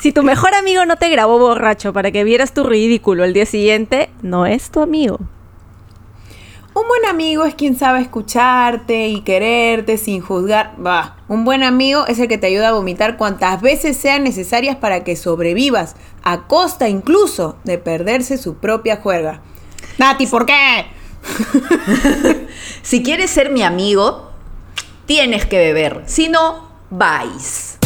Si tu mejor amigo no te grabó borracho para que vieras tu ridículo el día siguiente, no es tu amigo. Un buen amigo es quien sabe escucharte y quererte sin juzgar. Va, un buen amigo es el que te ayuda a vomitar cuantas veces sean necesarias para que sobrevivas, a costa incluso de perderse su propia juerga. Nati, ¿por qué? si quieres ser mi amigo, tienes que beber. Si no, vais.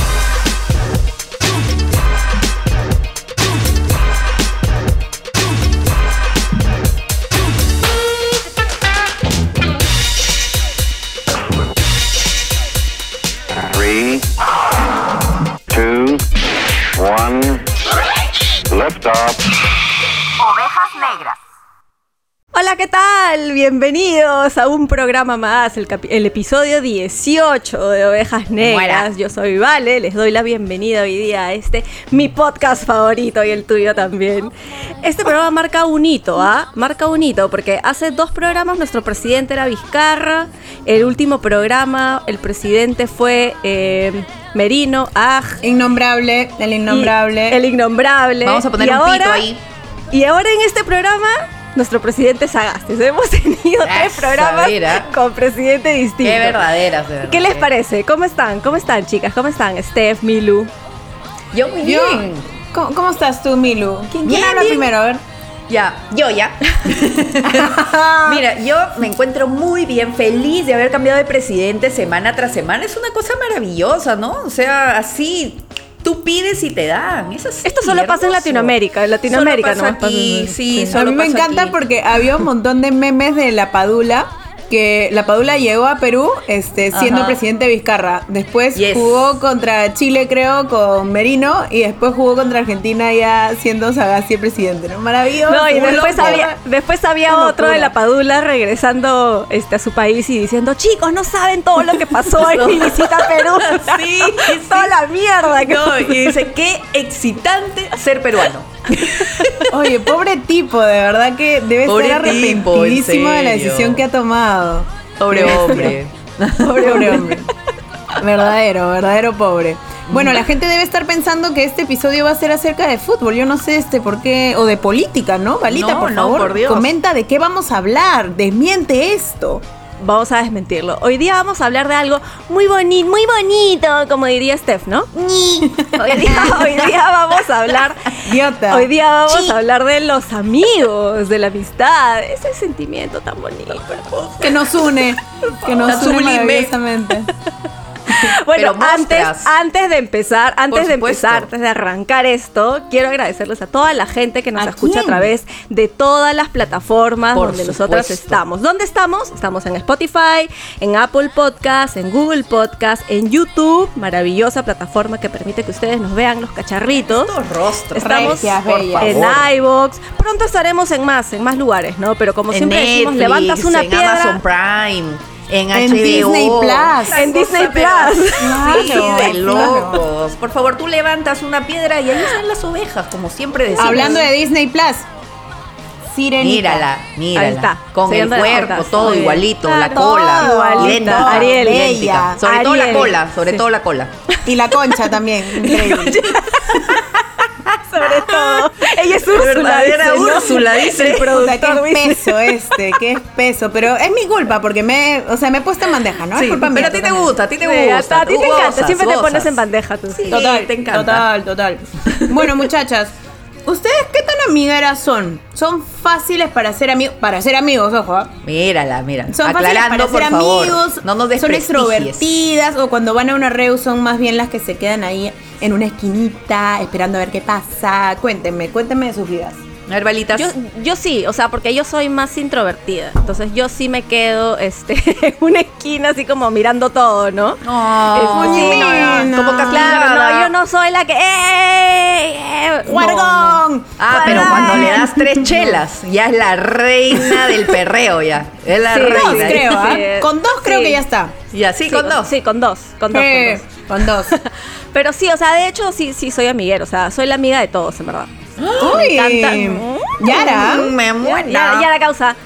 Two, one, lift off. Ovejas negras. Hola, ¿qué tal? Bienvenidos a un programa más, el, episodio 18 de Ovejas Negras. Yo soy Vale, les doy la bienvenida hoy día a este, mi podcast favorito y el tuyo también. Este programa marca un hito, ¿ah? Marca un hito, porque hace dos programas nuestro presidente era Vizcarra, el último programa el presidente fue... Eh, Merino, Aj. Innombrable, el innombrable. El innombrable. Vamos a poner un pito ahí. Y ahora en este programa nuestro presidente Sagastes. Hemos tenido tres programas con presidente distinto. Qué verdaderas, de verdad. ¿Qué les parece? ¿Cómo están? ¿Cómo están, chicas? ¿Cómo están? Steph, Milu. Yo muy bien. ¿Cómo, estás tú, Milu? ¿Quién, habla primero? A ver. Ya, yo ya. Mira, yo me encuentro muy bien, feliz de haber cambiado de presidente semana tras semana. Es una cosa maravillosa, ¿no? O sea, así tú pides y te dan. Esto solo pasa en Latinoamérica. En Latinoamérica no aquí, sí, A mí me encanta porque había un montón de memes de la Padula que la Padula llegó a Perú este, siendo presidente de Vizcarra. Después jugó contra Chile, creo, con Merino. Y después jugó contra Argentina ya siendo Sagasti el presidente. ¿no? Maravilloso. No, y después había, después había otro de la Padula regresando este, a su país y diciendo, chicos, no saben todo lo que pasó en mi visita a Perú. sí, toda la mierda. Que y dice, qué excitante ser peruano. Oye, pobre tipo, de verdad que debe estar arrepentidísimo de la decisión que ha tomado. Pobre hombre. pobre hombre. verdadero, verdadero pobre. Bueno, la gente debe estar pensando que este episodio va a ser acerca de fútbol. Yo no sé este por qué. O de política, ¿no? Valita, por favor. Comenta de qué vamos a hablar. Desmiente esto vamos a desmentirlo. Hoy día vamos a hablar de algo muy bonito, muy bonito, como diría Steph, ¿no? hoy, día, vamos a hablar. Hoy día vamos a hablar de los amigos, de la amistad, ese sentimiento tan bonito. Que nos une. Que nos une maravillosamente. bueno, antes, antes de empezar, antes de empezar, antes de arrancar esto, quiero agradecerles a toda la gente que nos escucha a través de todas las plataformas donde nosotros estamos. ¿Dónde estamos? Estamos en Spotify, en Apple Podcast, en Google Podcast, en YouTube, maravillosa plataforma que permite que ustedes nos vean los cacharritos. rostros. Estamos en iBox. Pronto estaremos en más, en más lugares, ¿no? Pero como siempre decimos, levantas una en Amazon Prime en, Disney Plus. En Disney Plus. Sí, de locos. Por favor, tú levantas una piedra y ahí están las ovejas, como siempre decimos. Hablando de Disney Plus. Sirenita. Mírala, mírala. Ahí está. Con el cuerpo, todo igualito, la cola. Igualito. Ariel. Bella. Sobre todo la cola, sobre todo la cola. Y la concha también. Increíble. Sobre todo. Ella es Úrsula. Era Úrsula, dice el productor. qué espeso este, qué espeso. Pero es mi culpa porque me, o sea, me he puesto en bandeja, ¿no? es culpa mía. Pero a ti te gusta, a ti te gusta. a ti te encanta, siempre te pones en bandeja tú. Sí, total, te encanta. Total, total. Bueno, muchachas. ¿Ustedes qué tan amigueras son? ¿Son fáciles para ser amigos? Para ser amigos, ojo. ¿ah? Mírala, mira. Son Aclarando, fáciles para ser amigos. No nos Son extrovertidas o cuando van a una reu son más bien las que se quedan ahí en una esquinita esperando a ver qué pasa. Cuéntenme, cuéntenme de sus vidas. A Yo, yo sí, o sea, porque yo soy más introvertida. Entonces yo sí me quedo este, en una esquina así como mirando todo, ¿no? Oh, sí, como que claro, no, yo no soy la que ¡Eh! eh ¡Guargón! Ah, pero cuando le das tres chelas, ya es la reina del perreo ya. Es la reina. Dos, creo, ¿ah? Con dos creo que ya está. Ya, sí, con dos. Sí, con dos. Con dos. Con dos. pero sí, o sea, de hecho sí, sí soy amiguero. O sea, soy la amiga de todos, en verdad. Uy, me encanta. Yara. Me muero. Yara, Yara causa.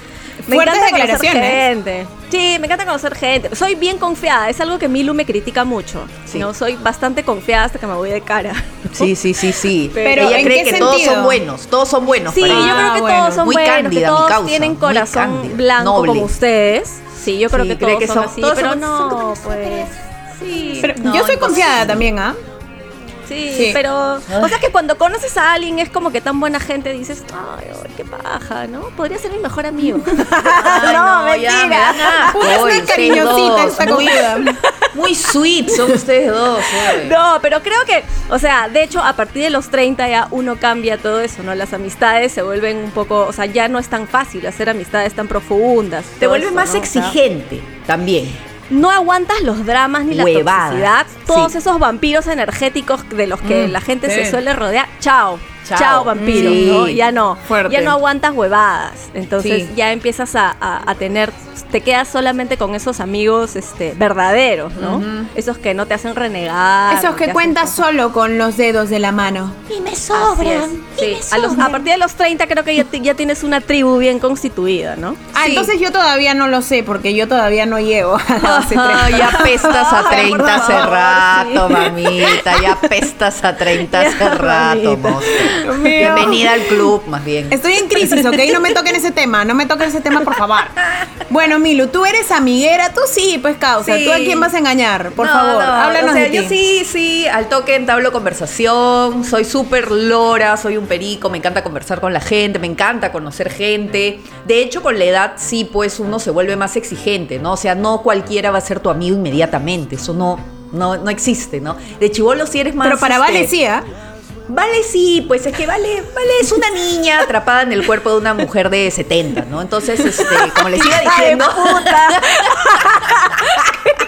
Me Fuertes declaraciones. Gente. Sí, me encanta conocer gente. Soy bien confiada, es algo que Milu me critica mucho. Sí. No, soy bastante confiada hasta que me voy de cara. Sí, sí, sí, sí. Pero, ella ¿en cree qué que todos son buenos, todos son buenos. Sí, para yo creo que bueno. todos son Muy buenos, cándida, que mi todos causa, tienen muy corazón cándida, blanco noble. como ustedes. Sí, yo creo Sí, que todos que son, son- así, todos pero son- no, pues. Sí, Pero No, yo soy confiada también, ¿ah? Sí, Sí. pero. O sea que cuando conoces a alguien es como que tan buena gente dices, ay, ay, qué paja, ¿no? Podría ser mi mejor amigo. Ay, no, ya, me mentira. una cariñosita esta muy, sweet son ustedes dos. oye. No, pero creo que, o sea, de hecho, a partir de los 30 ya uno cambia todo eso, ¿no? Las amistades se vuelven un poco, o sea, ya no es tan fácil hacer amistades tan profundas. Te vuelves más ¿no? Exigente también. No aguantas los dramas ni la toxicidad, todos sí. esos vampiros energéticos de los que Mm, la gente sí. se suele rodear. Chao. Chao. Chao, vampiros, Sí. ¿no? Ya no. Fuerte. Ya no aguantas huevadas. Entonces Sí. ya empiezas a, a- a tener, te quedas solamente con esos amigos este, verdaderos, ¿no? Esos que no te hacen renegar. Esos que cuentas solo con los dedos de la mano. y me sobran. Sí, a, los- a partir de los 30 creo que ya, ti- ya tienes una tribu bien constituida, ¿no? Ah, Sí. entonces yo todavía no lo sé, porque yo todavía no llego a 30. ya pestas a Ay, 30 por hace favor, rato, sí. mamita. Ya pestas a 30 hace rato. Bienvenida al club, más bien. Estoy en crisis, ¿ok? No me toquen ese tema, no me toquen ese tema, por favor. Bueno, Milu, tú eres amiguera, tú sí, pues causa. Sí. ¿Tú a quién vas a engañar? Por No, favor, no, háblanos o sea, de ti. yo sí, sí, al toque entablo conversación, soy súper lora, soy un perico, me encanta conversar con la gente, me encanta conocer gente. De hecho, con la edad sí, pues uno se vuelve más exigente, ¿no? O sea, no cualquiera va a ser tu amigo inmediatamente, eso no, no, no existe, ¿no? De chivolo sí eres más... Pero para este, Vale sí. Vale, sí, pues es que Vale, Vale es una niña atrapada en el cuerpo de una mujer de 70, ¿no? Entonces, este, como les iba diciendo...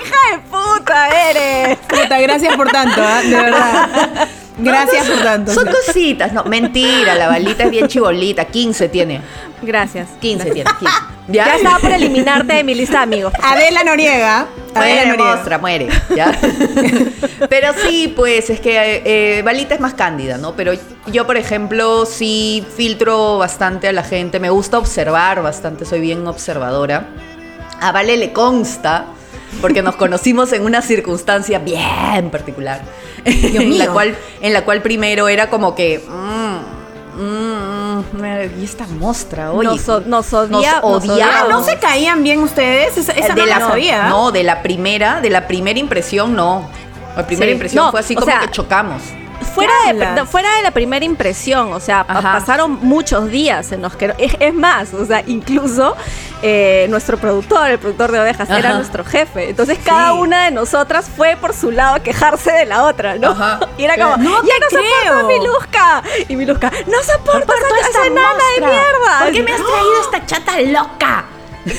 ¡Hija de puta eres! Puta, gracias por tanto, ¿ah? De verdad. Gracias por tanto. Son cositas, no, mentira, la balita es bien chibolita, 15 tiene. Gracias. 15 tiene, 15. Ya estaba por eliminarte de mi lista de amigos. Adela Noriega. Adela Muere, Noriega. mostra, muere, ¿ya? Pero sí, pues es que eh, Balita es más cándida, ¿no? Pero yo, por ejemplo, sí filtro bastante a la gente, me gusta observar bastante, soy bien observadora. A Vale le consta, porque nos conocimos en una circunstancia bien particular, en, la cual, en la cual primero era como que... mm, mm, mm, y esta mostra, oye. Nos o- nos odia- nos nos odiaba. Ah, ¿no se caían bien ustedes? Esa, esa de no la, la sabía. No, de la primera, de la primera impresión no. La primera Sí, impresión no, fue así como sea, que chocamos. Fuera de, fuera de la primera impresión, o sea, Ajá. pasaron muchos días en los que... Es, es más, o sea, incluso eh, nuestro productor, el productor de ovejas, era nuestro jefe. Entonces cada una de nosotras fue por su lado a quejarse de la otra, ¿no? Ajá. Y era como, No ya no soporto a creo. mi Luzca. Y mi Luzca, no soporto a esa enana de mierda. ¿Por qué me has traído esta chata loca?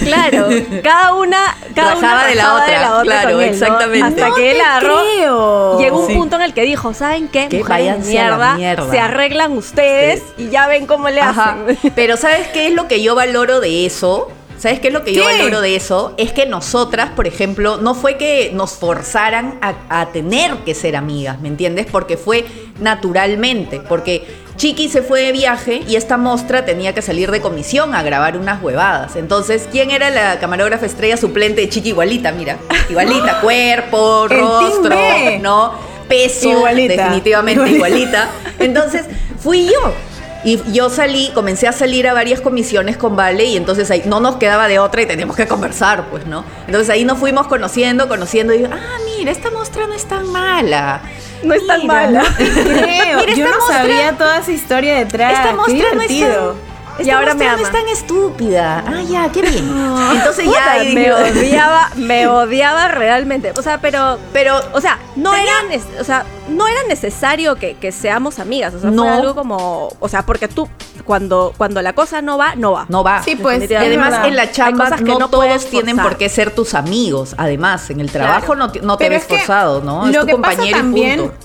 Claro, cada una, cada una de la rajaba otra, claro, con él, ¿no? exactamente. Hasta No que él agarró, creo. llegó un Sí. punto en el que dijo, ¿saben qué? Que Mujeres de la mierda, mierda". se arreglan ustedes y ya ven cómo le Ajá. hacen. Pero ¿sabes qué es lo que yo valoro de eso? ¿Sabes qué es lo que yo valoro de eso? Es que nosotras, por ejemplo, no fue que nos forzaran a, a tener que ser amigas, ¿me entiendes? Porque fue naturalmente, porque Chiqui se fue de viaje y esta mostra tenía que salir de comisión a grabar unas huevadas. Entonces, ¿quién era la camarógrafa estrella suplente de Chiqui igualita? Mira, igualita, cuerpo, rostro. ¿no? Peso, Igualita. definitivamente Igualita. igualita. Entonces, fui yo. Y yo salí, comencé a salir a varias comisiones con Vale y entonces ahí no nos quedaba de otra y teníamos que conversar, pues, ¿no? Entonces ahí nos fuimos conociendo, conociendo y digo, ah, mira, esta muestra no es tan mala. No es tan mala. ¿no? Creo. Mira, Yo esta no mostra- sabía toda esa historia detrás. Esta muestra no es tan... Esta Y ahora me no es ama. tan estúpida. Ah, ya, qué bien. Entonces ya ahí me odiaba, me odiaba realmente. O sea, pero, Pero, o sea, no Tenía- era, o sea, no era necesario que, que seamos amigas. O sea, No. fue algo como, o sea, porque tú cuando cuando la cosa no va, no va. no va. Sí, pues, Y además es verdad. en la Hay chamba cosas que no, no todos tienen por qué ser tus amigos. Además, en el trabajo no, te- no te Pero ves es forzado, ¿no? Es Lo tu que pasa compañero y también, punto.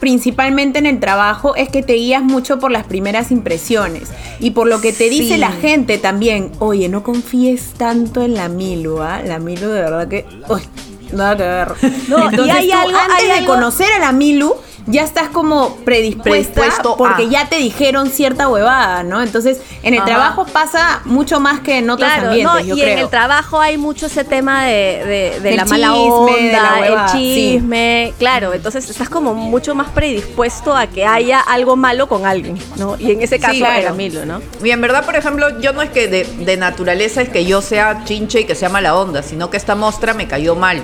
Principalmente en el trabajo, es que te guías mucho por las primeras impresiones. Y por lo que te dice Sí. la gente también. Oye, no confíes tanto en la Milu, ¿ah? La Milu de verdad que. Uy, nada que ver. No, y hay tú, algo- antes hay de algo- conocer a la Milu, ya estás como predispuesta Predispuesto porque a. ya te dijeron cierta huevada, ¿no? Entonces, en el Ajá. trabajo pasa mucho más que en otros Claro, ambientes, no, yo y creo. en el trabajo hay mucho ese tema de, de- de Del la mala chisme, onda, de la huevada, el sí. chisme, claro, entonces estás como mucho más predispuesto a que haya algo malo con alguien, ¿no? Y en ese caso claro. era Milo, ¿no? Y en verdad, por ejemplo, yo no es que de, de naturaleza es que yo sea chinche y que sea mala onda, sino que esta mostra me cayó mal.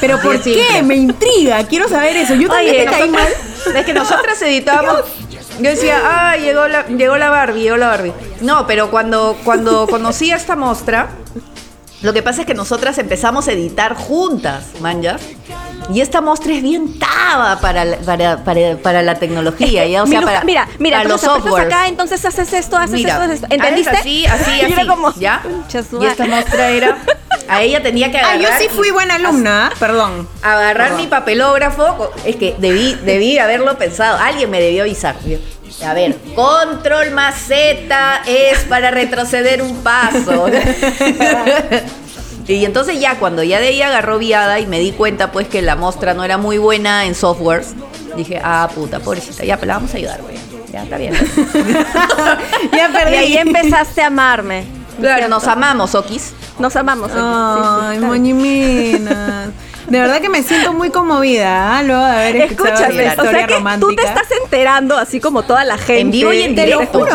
Pero ¿por qué? Me intriga, quiero saber eso. Yo también Oye, te caí mal. nosotras- es que nosotras editábamos. Yo decía, ah, llegó la, llegó la Barbie, llegó la Barbie. No, pero cuando, cuando conocí a esta mostra, lo que pasa es que nosotras empezamos a editar juntas, manjas. Y esta mostra es bien taba para, la- para, para, para la tecnología, ya, o sea, para, mira, mira, para los acá, entonces haces esto, haces Mira, esto, haces esto. ¿Entendiste? así, así, Y así, era como, ¿ya? "Concha su Y esta madre". mostra era, a ella tenía que Ah, agarrar. yo sí fui buena alumna, ¿ah? perdón. agarrar mi papelógrafo, es que debí, debí haberlo pensado, alguien me debió avisar. A ver, control más Z es para retroceder un paso. y entonces ya, cuando ya de ahí agarró viada y me di cuenta pues que la mostra no era muy buena en softwares, dije, ah, puta, pobrecita, ya, pero la vamos a ayudar, güey. Ya, está bien. Ya perdí. Y ahí empezaste a amarme. Claro, nos amamos, Okis. Nos amamos. sí, sí, Ay, está bien. moñimina. De verdad que me siento muy conmovida, ¿ah? Luego de haber escuchado Escúchame, esta o historia sea que romántica. tú te estás enterando, así como toda la gente. En vivo y en te lo directo.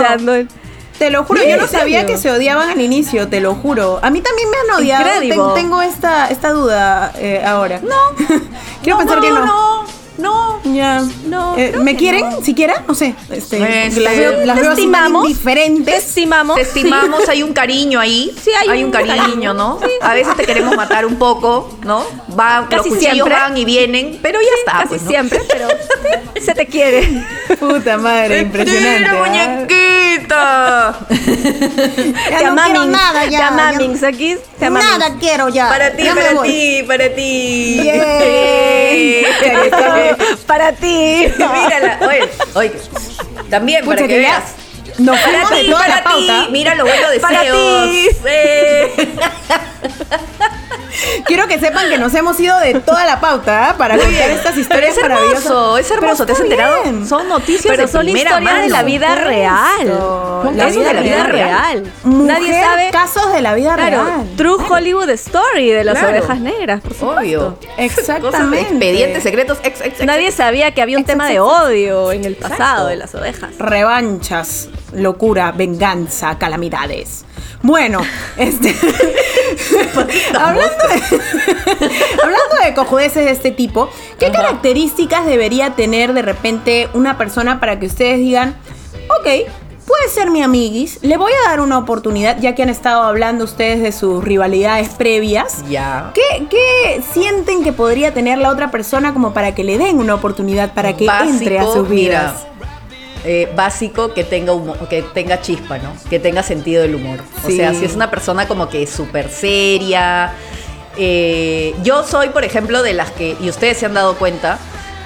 Te lo juro, Sí, yo no sabía que se odiaban al inicio, te lo juro. A mí también me han odiado. Ten- tengo esta, esta duda eh, ahora. No. Quiero pensar que no. no, no. Ya. No, Eh, ¿Me quieren? no. ¿Siquiera? No sé. Este, Este, las veo, las te veo así tan estimamos. Te indiferentes. estimamos. Te estimamos, hay un cariño ahí. Sí, hay un un cariño, cariño. ¿no? A veces te queremos matar un poco, ¿no? Va, los Casi cuchillos siempre. van y vienen, pero ya está. Casi pues, ¿no? siempre, pero sí, se te quiere. Puta madre, impresionante. ¡Mira, muñequita! Ya Te no quiero amamings, nada ya. Te ya- amamings, aquí te amamings. Nada quiero ya. Para ti, Ya para ti, para ti. Yay. Para ti. Mírala, oye, oye. También, Pucha, para que que veas. Nos Para ti, para ti. Mira los buenos Para deseos. ti. Eh. Quiero que sepan que nos hemos ido de toda la pauta ¿ah? para Muy contar bien. estas Pero historias es maravillosas. hermoso, es hermoso. ¿Te has enterado? bien. Son noticias Pero de son primera historias de la vida real. Son casos vida de la vida real. real. Mujer, Nadie sabe. casos de la vida Claro, real. True Hollywood Story de las Claro. ovejas negras, por supuesto. Obvio. Exactamente. Cosas de expedientes secretos. Ex, ex, ex. Nadie sabía que había un tema de odio en el pasado Exacto. de las ovejas. Revanchas, locura, venganza, calamidades. Bueno, este. hablando, de, hablando de cojudeces de este tipo, ¿qué características debería tener de repente una persona para que ustedes digan, ok, puede ser mi amiguis, le voy a dar una oportunidad, ya que han estado hablando ustedes de sus rivalidades previas? Ya. ¿Qué, qué sienten que podría tener la otra persona como para que le den una oportunidad para que entre a sus vidas? mira, eh, básico que tenga humor, que tenga chispa, ¿no? Que tenga sentido del humor. O sea, si es una persona como que súper seria. eh, yo soy, por ejemplo, de las que, y ustedes se han dado cuenta,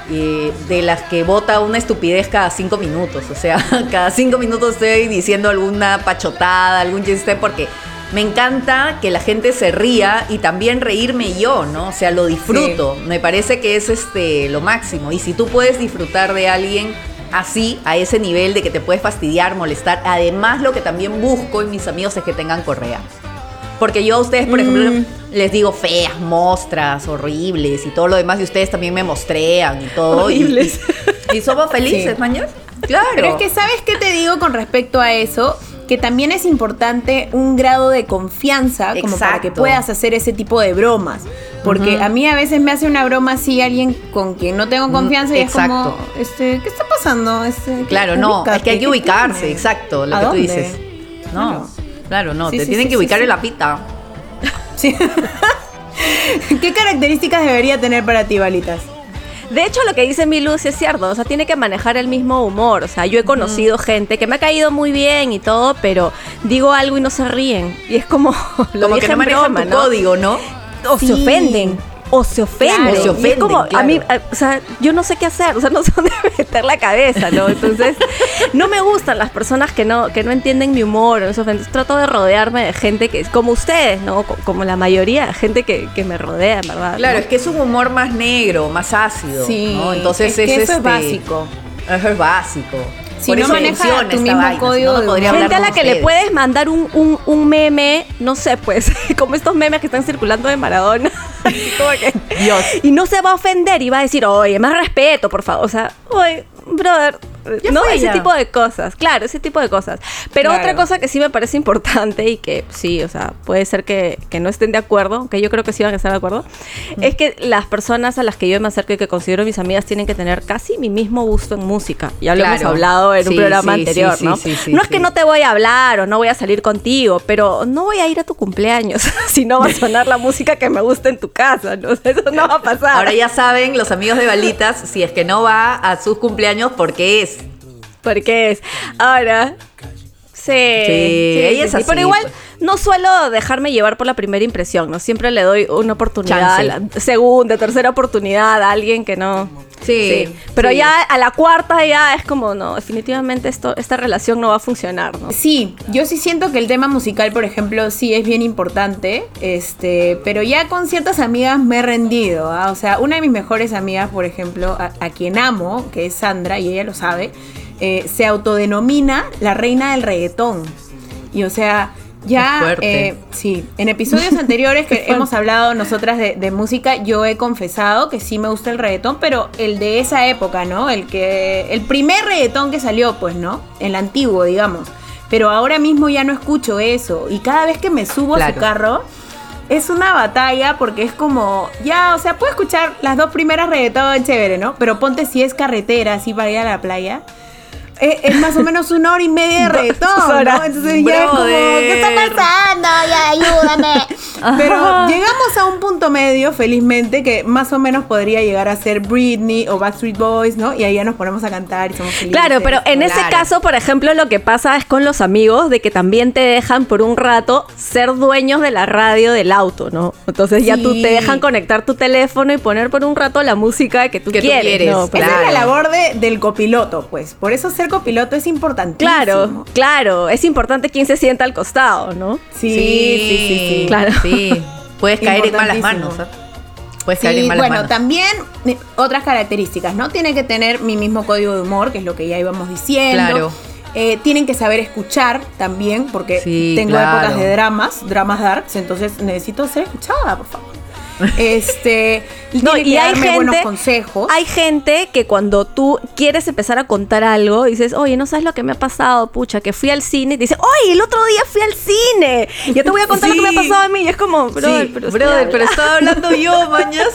eh, de las que vota una estupidez cada cinco minutos. O sea, cada cinco minutos estoy diciendo alguna pachotada, algún chiste, porque me encanta que la gente se ría y también reírme yo, ¿no? O sea, lo disfruto. Me parece que es este lo máximo. Y si tú puedes disfrutar de alguien así, a ese nivel de que te puedes fastidiar, molestar, además lo que también busco en mis amigos es que tengan correa. Porque yo a ustedes, por ejemplo, Mm. les digo feas, mostras, horribles y todo lo demás, y ustedes también me mostrean y todo. y- Horribles. Y, y somos felices, Sí. mañana. Claro. Pero es que, ¿sabes qué te digo con respecto a eso? Que también es importante un grado de confianza como para que Exacto. puedas hacer ese tipo de bromas. Porque a mí a veces me hace una broma así alguien con quien no tengo confianza y es como, exacto. este, ¿qué está pasando? Este, Claro, no, es que hay que ubícate, ¿qué ubicarse, tiene? exacto, lo ¿A que dónde? tú dices. No, Claro. claro, no, Sí, te sí, tienen sí, que ubicar en la pita. Sí. ¿Qué características debería tener para ti, Balitas? De hecho, lo que dice Milu sí es cierto, o sea, tiene que manejar el mismo humor. O sea, yo he conocido gente que me ha caído muy bien y todo, pero digo algo y no se ríen. Y es como, lo Como dije que no en manejan broma, tu ¿no? código, ¿no? O se ofenden. O se ofenden. Claro, se Y es ofenden, como, a mí, a- o sea, yo no sé qué hacer, o sea, no sé dónde meter la cabeza, ¿no? Entonces, no me gustan las personas que no, que no entienden mi humor. Entonces trato de rodearme de gente que es como ustedes, ¿no? Como la mayoría de gente que, que me rodea, ¿verdad? Claro, ¿no? es que es un humor más negro, más ácido. Sí, ¿no? Entonces es que eso es este, básico. Eso es básico. Si Por no eso maneja funciona tu mismo vaina, código no, de. Gente a la que le puedes mandar un, un, un meme, no sé, pues, como estos memes que están circulando de Maradona. Como que- Dios. Y no se va a ofender y va a decir, oye, más respeto, por favor. O sea, oye, brother. No, ese ya. tipo de cosas, claro, ese tipo de cosas. Pero Claro. otra cosa que sí me parece importante y que sí, o sea, puede ser que, que no estén de acuerdo, que yo creo que sí van a estar de acuerdo, es que las personas a las que yo me acerco y que considero mis amigas tienen que tener casi mi mismo gusto en música. Ya lo hemos Claro. hablado en un programa sí, anterior, sí, ¿no? sí, sí, no es que no te voy a hablar o no voy a salir contigo, pero no voy a ir a tu cumpleaños si no va a sonar la música que me gusta en tu casa, ¿no? Eso no va a pasar. Ahora ya saben los amigos de Balitas si es que no va a sus cumpleaños porque es. Porque es. Ahora. Sí, ella es así, Pero igual pues. no suelo dejarme llevar por la primera impresión, ¿no? Siempre le doy una oportunidad, la segunda, tercera oportunidad a alguien que no. Sí, Pero sí. ya a la cuarta ya es como, no, definitivamente esto, esta relación no va a funcionar, ¿no? Sí, yo sí siento que el tema musical, por ejemplo, sí es bien importante, este, pero ya con ciertas amigas me he rendido, ¿ah? o sea, una de mis mejores amigas, por ejemplo, a, a quien amo, que es Sandra, y ella lo sabe, eh, se autodenomina la reina del reggaetón. Y o sea, ya, eh, sí, en episodios anteriores que hemos hablado nosotras de, de música, yo he confesado que sí me gusta el reggaetón, pero el de esa época, ¿no? El que, el primer reggaetón que salió, pues, ¿no? El antiguo, digamos. Pero ahora mismo ya no escucho eso. Y cada vez que me subo a su carro, es una batalla porque es como, ya, o sea, puedo escuchar las dos primeras reggaetón chévere, ¿no? Pero ponte si es carretera, así para ir a la playa. Eh, Es, más o menos una hora y media de reggaetón. ¿no? Entonces ya es como, ¿qué está pasando? Ya, ayúdame. Pero llegamos a un punto medio, felizmente, que más o menos podría llegar a ser Britney o Backstreet Boys, ¿no? Y ahí ya nos ponemos a cantar y somos felices. Claro, pero en ese Claro. caso, por ejemplo, lo que pasa es con los amigos de que también te dejan por un rato ser dueños de la radio del auto, ¿no? Entonces ya tú te dejan conectar tu teléfono y poner por un rato la música que tú Que tú quieres. quieres, ¿no? Pues, Esa es la Claro. labor de- del copiloto, pues. Por eso ser copiloto es importantísimo. Claro, claro. Es importante quién se sienta al costado, ¿no? Sí, sí, sí, sí. Claro. Sí. Puedes caer en malas manos. ¿eh? Puedes caer Sí, en malas bueno, manos. también eh, otras características, ¿no? Tiene que tener mi mismo código de humor, que es lo que ya íbamos diciendo. Claro. Eh, tienen que saber escuchar también, porque Sí, tengo claro. épocas de dramas, dramas darks, entonces necesito ser escuchada, por favor. Este, No, tiene y que hay darme buenos gente, consejos. hay gente que cuando tú quieres empezar a contar algo, dices, oye, no sabes lo que me ha pasado, pucha, que fui al cine, y te dice, oye, el otro día fui al cine, yo te voy a contar lo que me ha Sí. pasado a mí, y es como, brother, sí, pero, estoy brother, pero hablando". estaba hablando yo, mañas.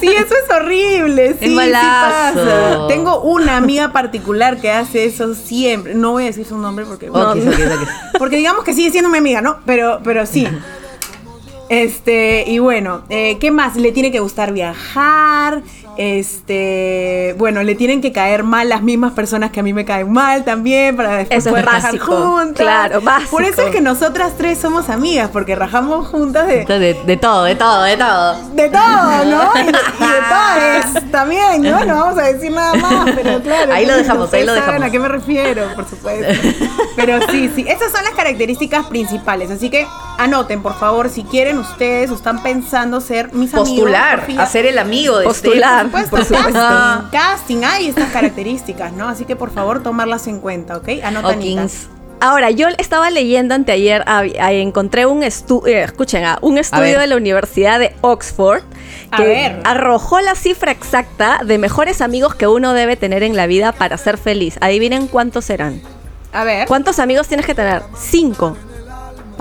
Sí, eso es horrible. Sí, sí malazo. pasa. Tengo una amiga particular que hace eso siempre. No voy a decir su nombre porque. Porque digamos que sigue siendo mi amiga, ¿no? Pero, pero sí. Este, y bueno, eh, ¿qué más? Le tiene que gustar viajar. Este, bueno, le tienen que caer mal las mismas personas que a mí me caen mal también para después Eso es poder rajar juntas. claro, básico. Por eso es que nosotras tres somos amigas, porque rajamos juntas de, De, de todo, de todo, de todo. de todo, ¿no? Y de, y de todes también, ¿no? No vamos a decir nada más, pero claro. Ahí lo dejamos, ahí lo saben dejamos. a qué me refiero, por supuesto. Pero sí, sí, esas son las características principales. Así que anoten, por favor, si quieren ustedes o están pensando ser mis amigos. Postular, hacer el amigo de Postular. Por supuesto, casting, casting, hay estas características, ¿no? Así que por favor tomarlas en cuenta, ¿ok? Hawkins. Ahora, yo estaba leyendo anteayer, ah, ah, encontré un estudio, escuchen, ah, un estudio de la Universidad de Oxford que arrojó la cifra exacta de mejores amigos que uno debe tener en la vida para ser feliz. Adivinen cuántos serán. A ver, ¿Cuántos amigos tienes que tener? Cinco.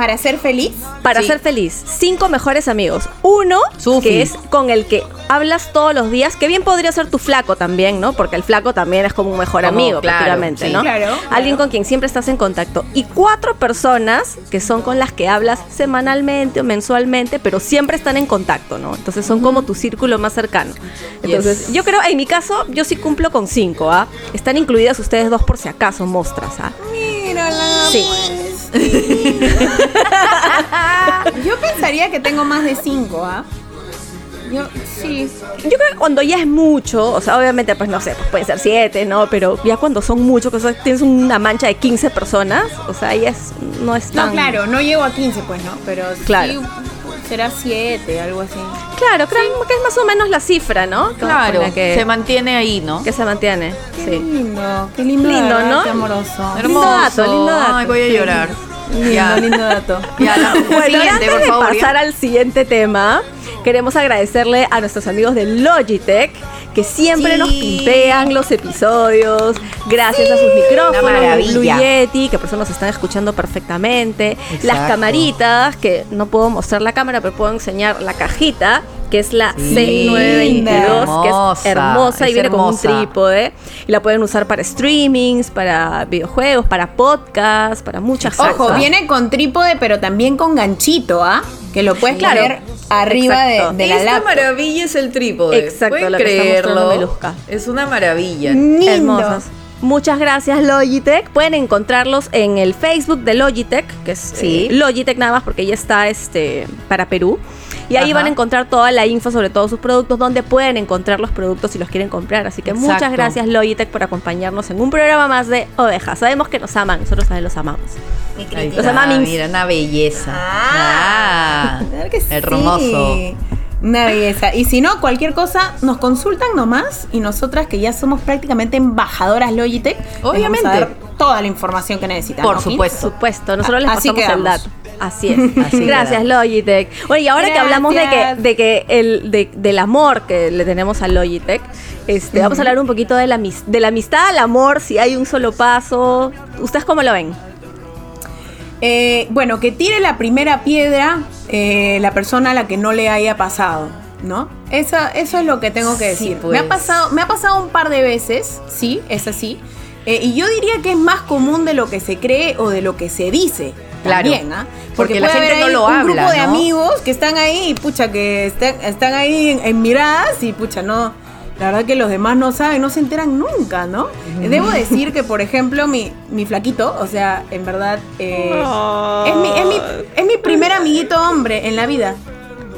Para ser feliz, Para Sí. ser feliz, cinco mejores amigos. Uno, Sufi. que es con el que hablas todos los días, que bien podría ser tu flaco también, ¿no? Porque el flaco también es como un mejor Como, amigo, claro, prácticamente, sí. ¿no? Claro, Alguien claro. con quien siempre estás en contacto. Y cuatro personas que son con las que hablas semanalmente o mensualmente, pero siempre están en contacto, ¿no? Entonces son como tu círculo más cercano. Entonces, Yes. yo creo, en mi caso, yo sí cumplo con cinco, ¿ah? Están incluidas ustedes dos por si acaso, mostras, ¿ah? mírala. Sí. pues. Yo pensaría que tengo más de cinco, ¿ah? Yo, sí. Yo creo que cuando ya es mucho, o sea, obviamente, pues no sé, pues pueden ser siete, ¿no? Pero ya cuando son muchos, que o sea, tienes una mancha de 15 personas, o sea, ya es, no es tan... No, claro, no llego a 15, pues, ¿no? Pero Claro. sí será 7, algo así. Claro, creo que es más o menos la cifra, ¿no? Con- con Claro, la que, se mantiene ahí, ¿no? que se mantiene. Qué Sí. lindo, qué lindo, Lindo, verdad, ¿no? Qué amoroso. Lindo dato, lindo dato. Ay, voy a llorar. Lindo, Ya. lindo dato. Ya, la, Bueno, siguiente, antes por de favor. ya. pasar al siguiente tema, queremos agradecerle a nuestros amigos de Logitech que siempre Sí. nos pimpean los episodios gracias a sus micrófonos. Blue Yeti, que por eso nos están escuchando perfectamente, las camaritas, que no puedo mostrar la cámara, pero puedo enseñar la cajita, que es la Sí. C922, que es Hermosa, hermosa y viene con un hermosa. trípode. Y la pueden usar para streamings, para videojuegos, para podcasts, para muchas cosas. Ojo, viene con trípode, pero también con ganchito, ¿ah? Que lo puedes Claro. poner arriba de, Exacto. de la Esta laptop. maravilla es el trípode. Exacto, ¿Pueden lo que está mostrando creerlo? Melusca. Es una maravilla. Hermosas. Muchas gracias Logitech. Pueden encontrarlos en el Facebook de Logitech, que es Sí. eh, Logitech nada más porque ya está este para Perú. Y ahí Ajá. van a encontrar toda la info sobre todos sus productos, donde pueden encontrar los productos si los quieren comprar. Así que muchas gracias Logitech por acompañarnos en un programa más de Ovejas. Sabemos que nos aman, nosotros también los amamos. Los amamins. Mira, una belleza. Ah, Ah, Claro que sí. hermoso. Una belleza. Y si no, cualquier cosa, nos consultan nomás y nosotras que ya somos prácticamente embajadoras Logitech, les vamos a Obviamente. dar toda la información que necesitan. Por ¿no, Kim? Por supuesto. supuesto, nosotros les Así pasamos el quedamos. dato. Así es. Así Gracias, quedamos. Logitech. Bueno, y ahora que hablamos de que, de que el, de- del amor que le tenemos a Logitech, este, vamos a hablar un poquito de la, de la amistad al amor, si hay un solo paso. ¿Ustedes cómo lo ven? Eh, bueno, que tire la primera piedra eh, la persona a la que no le haya pasado, ¿no? Esa, eso es lo que tengo que Sí, decir. pues. Me, ha pasado, me ha pasado un par de veces, sí, es así. Eh, y yo diría que es más común de lo que se cree o de lo que se dice. Claro. También, ¿ah? Porque la puede gente haber no lo un habla, grupo de ¿no? amigos que están ahí, pucha, que están, están ahí en, en miradas y pucha, no. La verdad que los demás no saben, no se enteran nunca, ¿no? Debo decir que, por ejemplo, mi, mi flaquito, o sea, en verdad, eh, es, mi, es, mi, es mi primer amiguito hombre en la vida.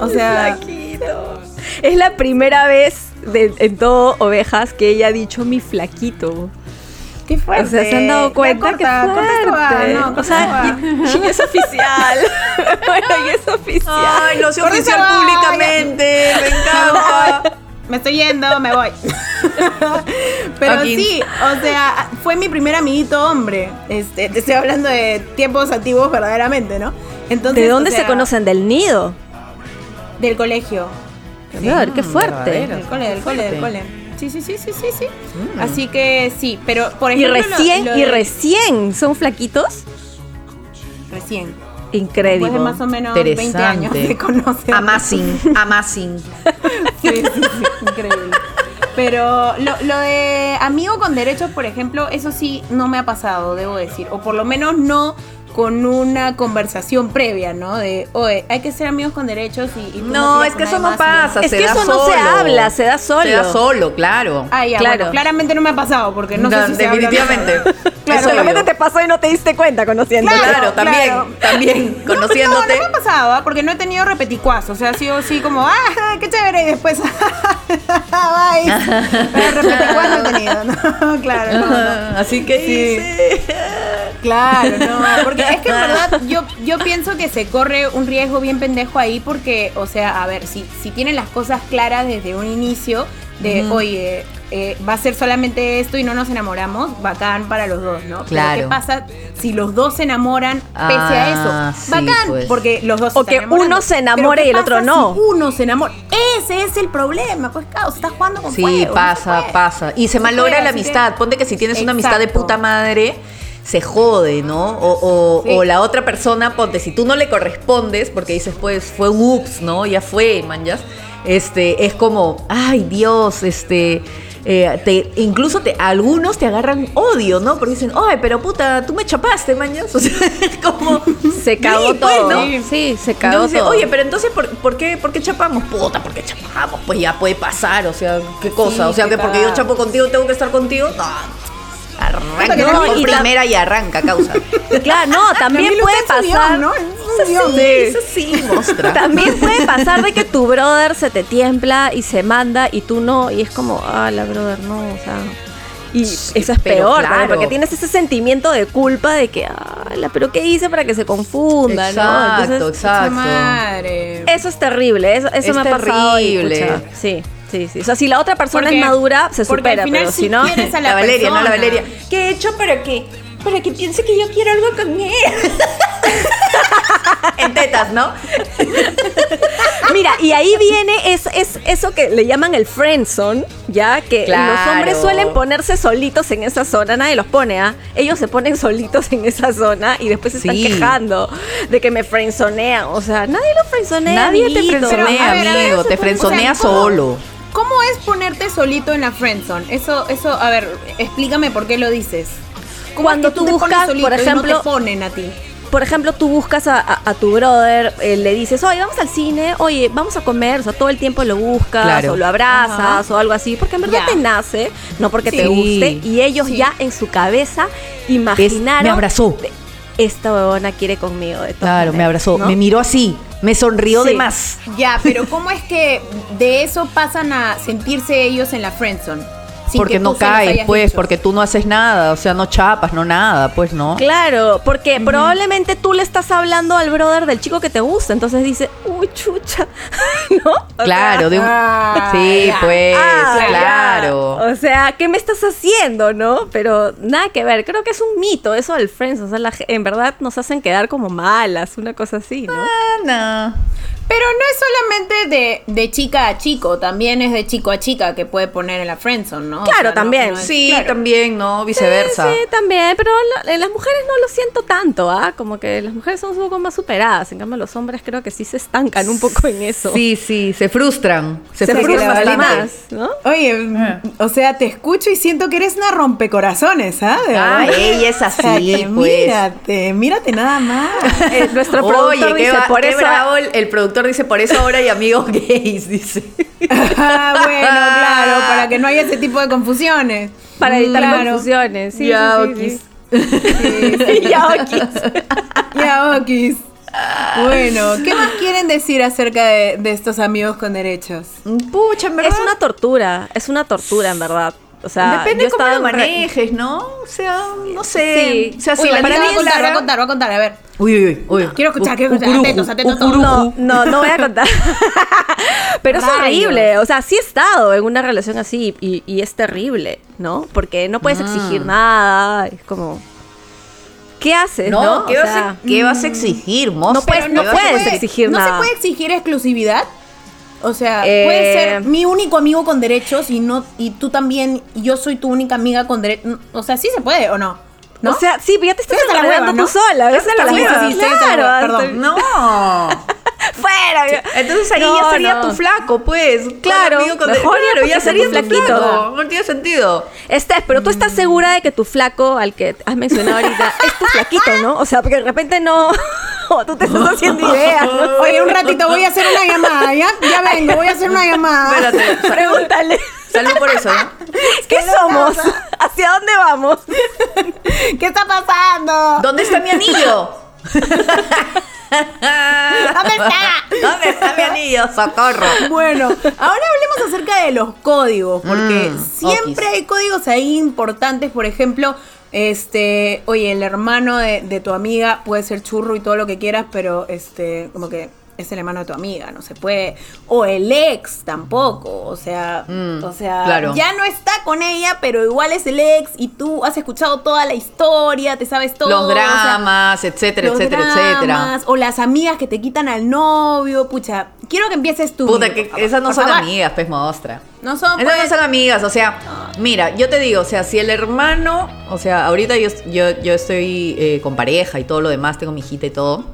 O sea, Es la primera vez de- en todo Ovejas que ella ha dicho mi flaquito. qué fuerte. O sea, se han dado cuenta que corta, huevada, fuerte. o sea, y, y es oficial. bueno, y es oficial. Ay, lo sé oficial públicamente. Me encanta. Me estoy yendo, me voy. Pero sí, o sea, fue mi primer amiguito hombre. Este, te estoy hablando de tiempos antiguos verdaderamente, ¿no? Entonces, ¿De dónde o se conocen? ¿Del nido? Del colegio. A ver, qué fuerte. verdadero. Del cole, del cole, del fuerte. cole. Sí, sí, sí, sí, sí, sí. Así que sí, pero por Y ejemplo. lo- recién, lo y de- recién son flaquitos. Recién. Increíble. Después de más o menos 20 años se conocen. Amazing, amazing. Sí, sí, sí, increíble. Pero lo, lo de amigo con derechos, por ejemplo, eso sí no me ha pasado, debo decir. O por lo menos no con una conversación previa, ¿no? De, oye, hay que ser amigos con derechos y... y tú No, sigas es que eso no más, pasa. Es se que da eso no se habla, se da solo. Se da solo, claro. Ah, ya, Claro. bueno, claramente no me ha pasado, porque no, No, sé si se no se definitivamente. habla. Claro, Claro, Solamente te pasó y no te diste cuenta conociendo. Claro, Claro, también, claro. también, No, conociéndote. No, no me ha pasado, ¿ah? porque no he tenido repeticuazos. O sea, ha sido así como, ah, qué chévere, y después, bye. Pero repeticuazos no he tenido, ¿no? Claro, no, no. Así que Sí. hice. Claro, no, porque es que en verdad yo, yo pienso que se corre un riesgo bien pendejo ahí porque, o sea, a ver, si, si tienen las cosas claras desde un inicio de, oye, eh, va a ser solamente esto y no nos enamoramos, bacán para los dos, ¿no? Claro. Pero ¿qué pasa si los dos se enamoran pese Ah, a eso? sí, Bacán, pues. porque los dos O que uno se enamore ¿qué y el otro no? si uno se enamora. Ese es el problema, pues claro, estás jugando con Sí, fuego, pasa, pasa. Y se malogra la que- amistad. Ponte que si tienes una amistad de puta madre, se jode, ¿no? O, o- Sí. o la otra persona, ponte, si tú no le correspondes, porque dices, pues, fue un ups, ¿no? Ya fue, manjas. Este, es como, ay, Dios, este. eh, te, incluso te, algunos te agarran odio, ¿no? Porque dicen, ay, pero puta, tú me chapaste, mañas. O sea, es como. Se cagó pues, todo. ¿no? Sí, se cagó todo. Oye, pero entonces, ¿por, por qué, ¿por qué chapamos? Puta, ¿por qué chapamos? Pues ya puede pasar, o sea, ¿qué cosa? Sí, o sea, que porque yo chapo contigo tengo que estar contigo. No. Arranca por también- primera y arranca, causa. Claro, no, también También puede pasar. ¿no? Sí, eso sí, mostra. También puede pasar de que tu brother se te tiembla y se manda y tú no, y es como, ah, la brother, no, o sea. Y Sí, eso es peor, claro. porque tienes ese sentimiento de culpa de que, ah, la, pero ¿qué hice para que se confunda, Exacto, no? Entonces, exacto. Madre. eso es terrible, eso, eso Es me ha pasado. y, terrible. pucha, sí, sí, sí. O sea, si la otra persona Porque- es madura, se supera, al final pero si no. a La, la Valeria, ¿no? La. Valeria. ¿Qué he hecho para que, para que piense que yo quiero algo con él? en tetas, ¿no? Mira, y ahí viene es, es eso que le llaman el friendzone, ya que Claro. los hombres suelen ponerse solitos en esa zona, nadie los pone, ¿ah? Ellos se ponen solitos en esa zona y después se están Sí. quejando de que me friendzonean, o sea, nadie los friendzonea. Nadie te amiguito. frenzonea, Pero, a ver, a ver, amigo. Te o sea, ¿cómo- solo. ¿Cómo es ponerte solito en la friendzone? Eso, eso, a ver, explícame por qué lo dices. ¿Cómo Cuando es que tú te pones buscas, solito por y no ejemplo, te ponen a ti. Por ejemplo, tú buscas a, a- a tu brother, eh, le dices, oye, vamos al cine, oye, vamos a comer, o sea, todo el tiempo lo buscas, Claro. o lo abrazas, Ajá. o algo así, porque en verdad te nace, no porque te guste, y ellos Sí. ya en su cabeza Es, imaginaron... me abrazó. Esta huevona quiere conmigo. de Claro, me abrazó. ¿no? Me miró así. Me sonrió de más. Ya, pero ¿cómo es que de eso pasan a sentirse ellos en la friendzone? Sin porque que no caes, pues, dicho? porque tú no haces nada, o sea, no chapas, no nada, pues, ¿no? Claro, porque probablemente tú le estás hablando al brother del chico que te gusta, entonces dice, uy, chucha, ¿no? O Claro, sea, de un... Ah, sí, ya. pues, ah, ya. claro. O sea, ¿qué me estás haciendo, no? Pero nada que ver, creo que es un mito eso del friends, o sea, la en verdad nos hacen quedar como malas, una cosa así, ¿no? Ah, no. Pero no es solamente de, de chica a chico, también es de chico a chica que puede poner en la friendzone, ¿no? Claro, también. no es- Sí, claro. también, ¿no? Viceversa. Sí, también, pero en las mujeres no lo siento tanto, ¿ah? Como que las mujeres son un poco más superadas, en cambio los hombres creo que sí se estancan un poco en eso. Sí, sí, se frustran. Se, se frustran bastante. más, ¿no? Oye, Ah. o sea, te escucho y siento que eres una rompecorazones, ¿ah? De Ah, ella es O sea, así, pues. Mírate, mírate nada más. Eh, nuestro productor Oye, qué, ba- por qué eso... bravo el, el productor dice, por eso ahora hay amigos gays, dice. Ah, bueno, claro, para que no haya ese tipo de confusiones. Para evitar Claro. confusiones, sí, Ya, sí. Okis. Ya, okis. Bueno, ¿qué más quieren decir acerca de, de estos amigos con derechos? Pucha, en verdad. Es una tortura, es una tortura en verdad. O sea, Depende yo cómo lo manejes, ¿no? O sea, no sé. Sí. O sea, si Uy, la Vanessa niña va a contar, va a contar, va a contar, a ver. Uy, uy, uy, uy. Quiero escuchar, quiero escuchar. Atentos, atentos todos. No, no, no voy a contar. Pero es horrible. O sea, sí he estado en una relación así y, y es terrible, ¿no? Porque no puedes exigir nada. Es como. ¿Qué haces? No, No, ¿qué, O vas sea, a, ¿qué vas a exigir, moza? no puedes- ¿Qué no vas puedes hacer? exigir ¿No nada. se puede exigir exclusividad? O sea, Eh, puede ser mi único amigo con derechos y no y tú también, y yo soy tu única amiga con derechos. O sea, sí se puede o no. ¿No? O sea, sí, pero ya te estás la enredando hueva, tú ¿no? sola. ¿ves? hasta la Sí, hueva, sí, sí, la claro, hueva, perdón. No. Fuera. Entonces ahí No, ya sería no. tu flaco, pues. Claro, con mejor ya claro, ya sería tu tu flaquito. flaco. No tiene sentido. Estás, pero tú estás segura de que tu flaco, al que has mencionado ahorita, es tu flaquito, ¿no? O sea, porque de repente no. Tú te estás haciendo ideas, ¿no? Oye, un ratito voy a hacer una llamada, ¿ya? Ya vengo, voy a hacer una llamada. Espérate. Pregúntale. Salud por eso, ¿no? ¿Qué somos? ¿Hacia dónde vamos? ¿Qué está pasando? ¿Dónde está mi anillo? ¿Dónde está? ¿Dónde está mi anillo? Socorro. Bueno, ahora hablemos acerca de los códigos, porque Mm, siempre okis. hay códigos ahí importantes, por ejemplo, este, oye, el hermano de, de tu amiga puede ser churro y todo lo que quieras, pero este, como que es el hermano de tu amiga, no se puede. O el ex tampoco, o sea, Mm, o sea, claro. ya no está con ella, pero igual es el ex y tú has escuchado toda la historia, te sabes todo. Los o sea, dramas, etcétera, los etcétera, etcétera. dramas, O las amigas que te quitan al novio, pucha. Quiero que empieces tú. Puta, que esas no son favor. amigas, pues mostra. No son, Esas pues, no son amigas, o sea, mira, yo te digo, o sea, si el hermano, o sea, ahorita yo, yo, yo estoy eh, con pareja y todo lo demás, tengo mi hijita y todo.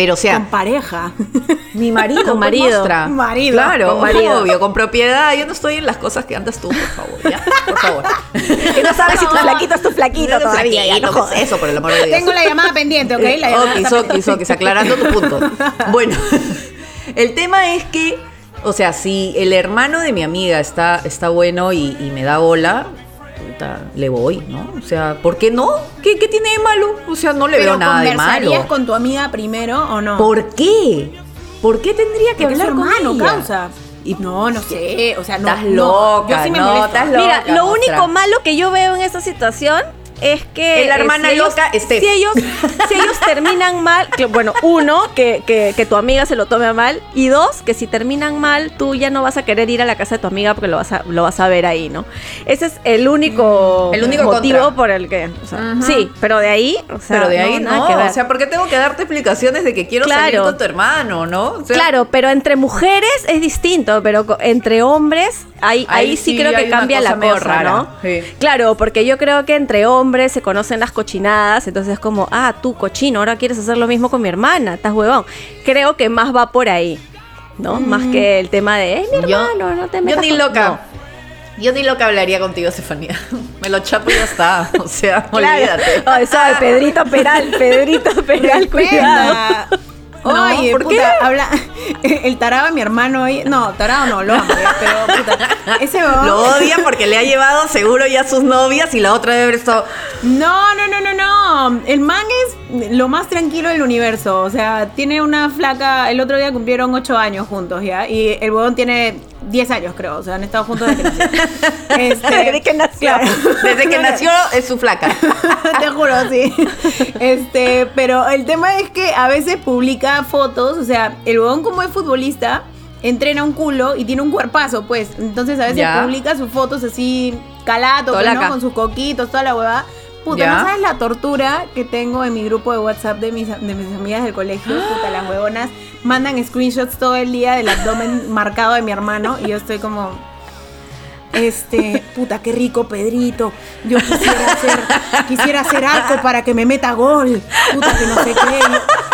Pero, o sea, con pareja. mi marido, Con pues, marido. mostra. Marido, Claro, con marido. obvio, con propiedad. Yo no estoy en las cosas que andas tú, por favor, ya, por favor. Que no sabes si tu flaquito es tu flaquito No, todavía. Ya, no flaquito, ¿qué jodas. es eso, por el amor de Dios. Tengo la llamada pendiente, ¿ok? La llamada está okis, okis, aclarando tu punto. Bueno, el tema es que, o sea, si el hermano de mi amiga está, está bueno y, y me da bola, le voy, ¿no? O sea, ¿por qué no? ¿Qué, qué tiene de malo? O sea, no le Pero veo nada de malo. ¿conversarías con tu amiga primero o no? ¿Por qué? ¿Por qué tendría que Porque hablar con hermano, ella? causa. Y no, no sé, o sea, no. Estás no, loca, yo sí me no, estás loca. Mira, lo único malo que yo veo en esta situación es que la hermana si ellos- loca, Steph. si ellos si ellos terminan mal que, bueno uno que, que, que tu amiga se lo tome mal y dos que si terminan mal tú ya no vas a querer ir a la casa de tu amiga porque lo vas a lo vas a ver ahí no ese es el único Mm, El único motivo contra. por el que o sea, Ujú. sí pero de ahí o sea, Pero de ahí no, ver. o sea, ¿por qué tengo que darte explicaciones de que quiero salir Claro. con tu hermano, no? O sea, Claro, pero entre mujeres es distinto, pero entre hombres ahí, ahí, Ahí sí, creo que cambia la cosa, rara, ¿no? sí. Claro, porque yo creo que entre hombres se conocen las cochinadas, entonces es como, ah, tú cochino, ahora quieres hacer lo mismo con mi hermana, estás huevón. Creo que más va por ahí, ¿no? Más que el tema de, es mi Yo- hermano, no te Yo metas ni con-". loca. No. Yo ni loca hablaría contigo, Estefanía. Me lo chapo y ya está. O sea, Claro. olvídate. Ay, sabe, Pedrito Peral, Pedrito Peral, cuidado. Respeta. No, Oye, ¿por puta, qué? habla el tarado de mi hermano ahí. No, tarado no, lo amo, ya, pero puta, ese huevón- Lo odia porque le ha llevado seguro ya a sus novias y la otra debe haber estado. No, no, no, no, no. El man es lo más tranquilo del universo. O sea, tiene una flaca. El otro día cumplieron ocho años juntos, ¿ya? Y el huevón tiene 10 años, creo. O sea, han estado juntos desde que nació. Este, Desde que nació. claro. Desde que nació es su flaca. Te juro, sí. Este, pero el tema es que a veces publica fotos, o sea, el huevón como es futbolista, entrena un culo y tiene un cuerpazo, pues. Entonces a veces Ya. publica sus fotos así calato, pues. ¿no? Con sus coquitos, toda la huevada. Puta, Ya. ¿no sabes la tortura que tengo en mi grupo de WhatsApp de mis, de mis amigas del colegio? Puta, las huevonas mandan screenshots todo el día del abdomen marcado de mi hermano y yo estoy como... Este, puta, qué rico Pedrito. Yo quisiera hacer, quisiera hacer arco para que me meta gol. Puta, que no sé qué.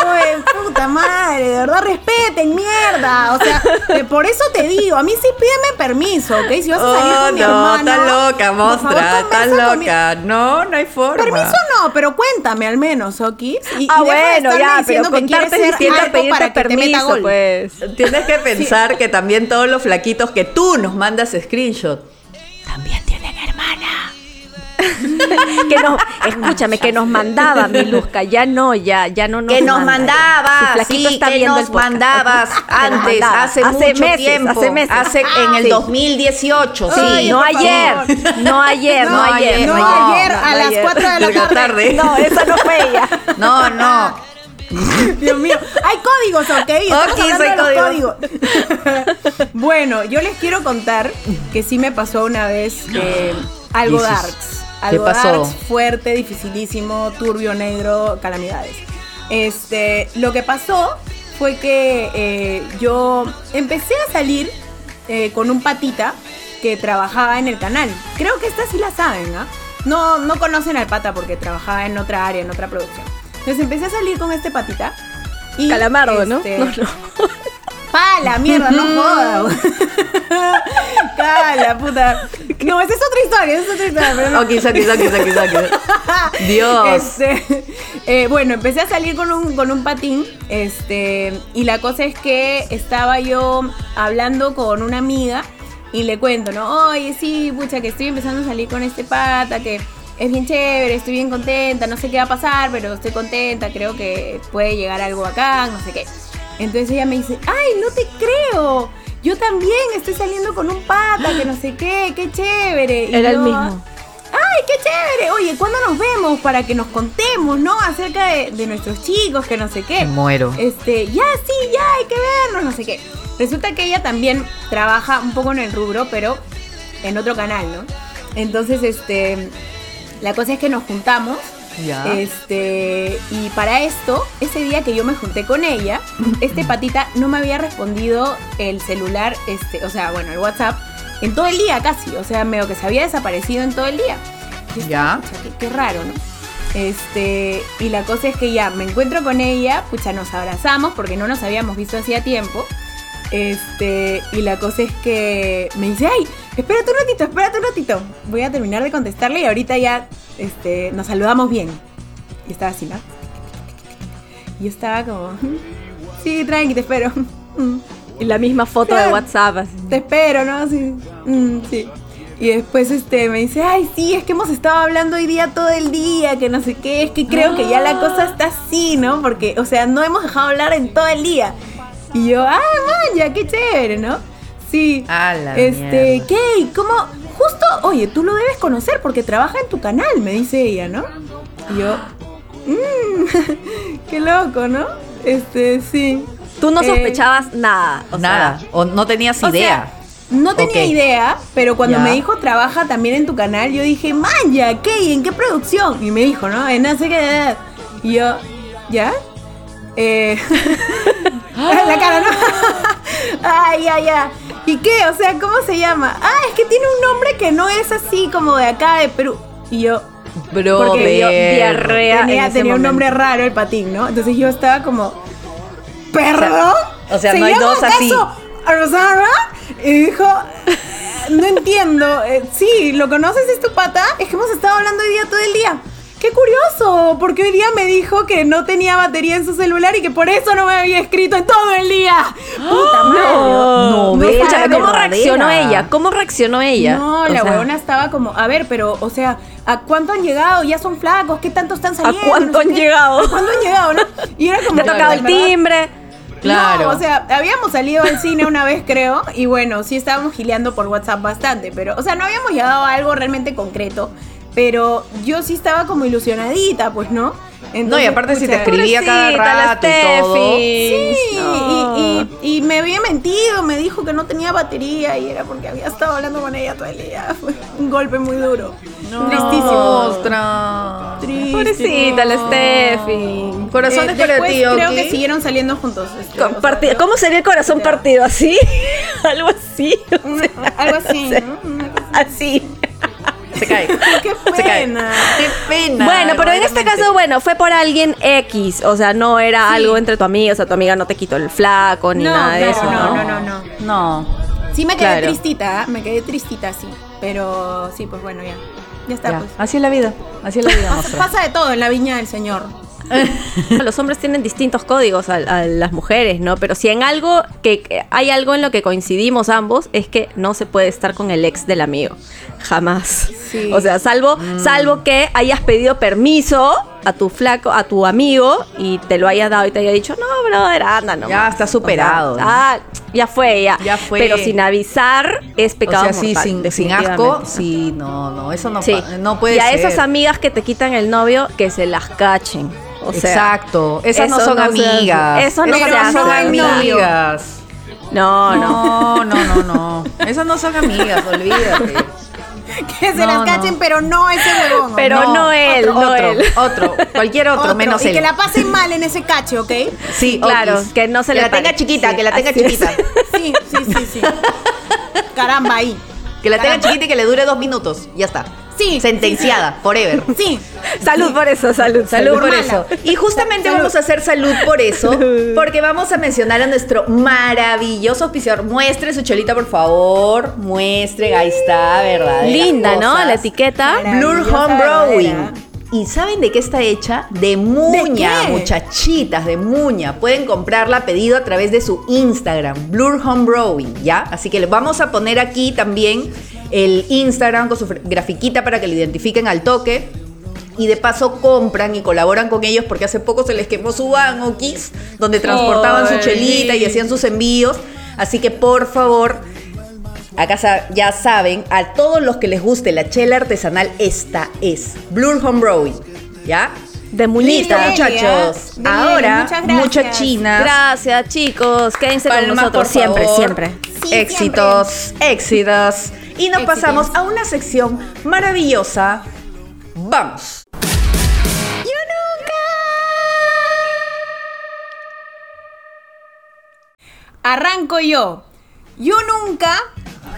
Oye, puta madre, de verdad respeten, mierda. O sea, eh, por eso te digo, a mí sí pídeme permiso, ¿ok? Si vas a salir Oh, con mi no, hermano. estás loca, mostra, mi- loca. No, no hay forma. Permiso no, pero cuéntame al menos, ¿ok? Y, Ah, y deja de bueno, ya, diciendo pero que quieres ser para que te meta permiso, gol. pues. Tienes que pensar que también todos los flaquitos que tú nos mandas screenshot también tienen hermana. que nos, escúchame, que nos mandaba mi Luzca, ya no, ya, ya no nos que nos manda. Flaquito sí, está que nos mandabas antes, mandaba. hace, Hace mucho meses, tiempo, hace meses. hace en el Sí. 2018, sí. Ay, no ayer, no ayer, no, No, ayer, no, ayer, ayer a las ayer. cuatro de la De la tarde. tarde. No, esa no fue ella. No, no. Dios mío, hay códigos, ¿ok? Estamos Ok, hablando soy de los códigos. bueno, yo les quiero contar que sí me pasó una vez eh, algo Jesus. darks. Algo pasó? darks, fuerte, dificilísimo, turbio, negro, calamidades. Este, lo que pasó fue que eh, yo empecé a salir eh, con un patita que trabajaba en el canal. Creo que esta sí la saben, ¿ah? No, no conocen al pata porque trabajaba en otra área, en otra producción. Entonces empecé a salir con este patita. Y, Calamardo, ¿no? este, No, no. ¡Pala, mierda! No joda. güey. Cala, puta. No, esa es otra historia, esa es otra historia. Pero no. Ok, saque, saque, saque, saque. Dios. Este, eh, bueno, empecé a salir con un, con un patín. Este, y la cosa es que estaba yo hablando con una amiga y le cuento, ¿no? Oye, sí, pucha, que estoy empezando a salir con este pata, que es bien chévere, estoy bien contenta, no sé qué va a pasar, pero estoy contenta, creo que puede llegar algo acá, no sé qué. Entonces ella me dice, ay, no te creo. Yo también estoy saliendo con un pata, que no sé qué, qué chévere. Y Era el mismo. ¡Ay, qué chévere! Oye, ¿cuándo nos vemos? Para que nos contemos, ¿no? Acerca de, de nuestros chicos, que no sé qué. Me muero. Este, ya, sí, ya, hay que vernos, no sé qué. Resulta que ella también trabaja un poco en el rubro, pero en otro canal, ¿no? Entonces, este, la cosa es que nos juntamos. Ya. Este, y para esto, ese día que yo me junté con ella, este patita no me había respondido el celular, este, o sea, bueno, el WhatsApp, en todo el día casi. O sea, medio que se había desaparecido en todo el día. Ya. pucha, qué, qué raro, ¿no? Este, y la cosa es que ya me encuentro con ella, pucha, nos abrazamos porque no nos habíamos visto hacía tiempo. Este, y la cosa es que me dice, ay, espérate un ratito, espérate un ratito. Voy a terminar de contestarle y ahorita ya este, nos saludamos bien. Y estaba así, ¿no? Y estaba como, sí, tranqui, te espero. Y la misma foto de. WhatsApp. así. Te espero, ¿no? Sí, mm, sí. Y después este me dice, ay, sí, es que hemos estado hablando hoy día todo el día, que no sé qué, es que creo que ya la cosa está así, ¿no? Porque, o sea, no hemos dejado hablar en todo el día. Y yo, ah, vaya, qué chévere, ¿no? Sí. A la este, mierda. ¿qué? ¿Y ¿Cómo? Justo, oye, tú lo debes conocer porque trabaja en tu canal, me dice ella, ¿no? Y yo, mmm, qué loco, ¿no? Este, sí. Tú no Eh, sospechabas nada. o Nada. sea, o no tenías o idea. sea, no tenía idea, pero cuando Ya. me dijo trabaja también en tu canal, yo dije, manja, ¿qué? ¿Y en qué producción? Y me dijo, ¿no? En no sé qué. Y yo, ¿ya? Eh, la cara, ¿no? ay, ya, ya. ¿Y qué? O sea, ¿cómo se llama? Ah, es que tiene un nombre que no es así como de acá de Perú. Y yo, Bro, porque dio diarrea. en tenía, tenía un nombre raro el patín, ¿no? Entonces yo estaba como, ¿perdón? o sea, ¿Se no hay dos así. Rosana? Y dijo, no entiendo. eh, sí, ¿lo conoces? ¿Es tu pata? Es que hemos estado hablando hoy día todo el día. Qué curioso, porque hoy día me dijo que no tenía batería en su celular y que por eso no me había escrito en todo el día. Puta madre. No, No, escúchame, escúchame, ¿cómo verdadera. reaccionó ella? ¿Cómo reaccionó ella? No, O la sea, huevona estaba como, a ver, pero, o sea, ¿a cuánto han llegado? ¿Ya son flacos? ¿Qué tanto están saliendo? cuánto No sé han qué. llegado? ¿A cuánto han llegado, no? Y era como... Te ha tocado el timbre. Claro. No, o sea, habíamos salido al cine una vez, creo, y bueno, sí estábamos gileando por WhatsApp bastante, pero, o sea, no habíamos llegado a algo realmente concreto, pero yo sí estaba como ilusionadita, pues, ¿no? No, y aparte si te escribía cada rato y todo. Steffi. Sí, No. y, y- y me había mentido, me dijo que no tenía batería y era porque había estado hablando con ella todo el día. Fue un golpe muy duro. Tristísimo. Ostras. Tristísimo. Pobrecita, la Steffi. Corazones Eh, para después ti, Creo que siguieron saliendo juntos. este, ¿no? ¿Cómo sería el corazón partido? ¿Así? Algo así. o sea, Algo así, ¿no? Así. Se cae. Qué Se cae. pena. Qué pena. Bueno, pero en este caso, bueno, fue por alguien X. O sea, no era Sí. algo entre tu amiga. O sea, tu amiga no te quitó el flaco ni No, nada de eso, no, ¿no? no, no, no. No. Sí me quedé Claro. tristita, ¿ah? me quedé tristita, sí. Pero sí, pues bueno, ya. Ya está, Ya. pues. Así es la vida. Así es la vida, Pasa, pasa de todo en la viña del señor. Los hombres tienen distintos códigos a, a las mujeres, ¿no? Pero si en algo que que hay algo en lo que coincidimos ambos es que no se puede estar con el ex del amigo. Jamás. Sí. O sea, salvo, salvo que hayas pedido permiso a tu flaco, a tu amigo y te lo hayas dado y te haya dicho, no, brother, anda, no. Ya está superado. ah, ya fue, ya. Ya fue. Pero sin avisar es O pecado sea, sí, mortal, sin, sin asco, sí, no, no, eso no, Sí. no puede y a ser. esas amigas que te quitan el novio, que se las cachen. O sea, Exacto, esas no son no amigas. Eso no esas hace, son amiga. amigas. no, no. No, no, no, no. Esas no son amigas, olvídate. Que se No, las no. cachen, pero no ese huevón. Pero no él, otro, no otro, él. Otro, cualquier otro, Otro, menos y él. que la pasen mal en ese cache, ¿ok? Sí, Claro, que no se que le la tenga chiquita, Sí, que la tenga es. chiquita. Sí, sí, sí, sí. Caramba, ahí. Que la tenga chiquita y que le dure dos minutos. Ya está. Sí. Sentenciada, forever. Sí. Salud por eso, salud, Salud por mala. eso. Y justamente Salud. vamos a hacer salud por eso, porque vamos a mencionar a nuestro maravilloso auspiciador. Muestre su chelita, por favor. Muestre, ahí está, ¿verdad? Linda, ¿no? La etiqueta. Blur Home verdadera. Brewing. ¿Y saben de qué está hecha? De muña, muchachitas, de muña. Pueden comprarla a pedido a través de su Instagram, Blur Home Brewing, ¿ya? Así que les vamos a poner aquí también el Instagram con su grafiquita para que lo identifiquen al toque. Y de paso compran y colaboran con ellos porque hace poco se les quemó su van o Kiss, donde transportaban su chelita y hacían sus envíos. Así que por favor, Acá ya saben, a todos los que les guste la chela artesanal, esta es Blur Home Brewing. ¿Ya? De. Listo, muchachos. Bien, Ahora, mucha china. Gracias, chicos. Quédense con nosotros siempre, siempre. Sí, éxitos, éxitos. Y nos Éxitos. pasamos a una sección maravillosa. Vamos. Arranco yo. Yo nunca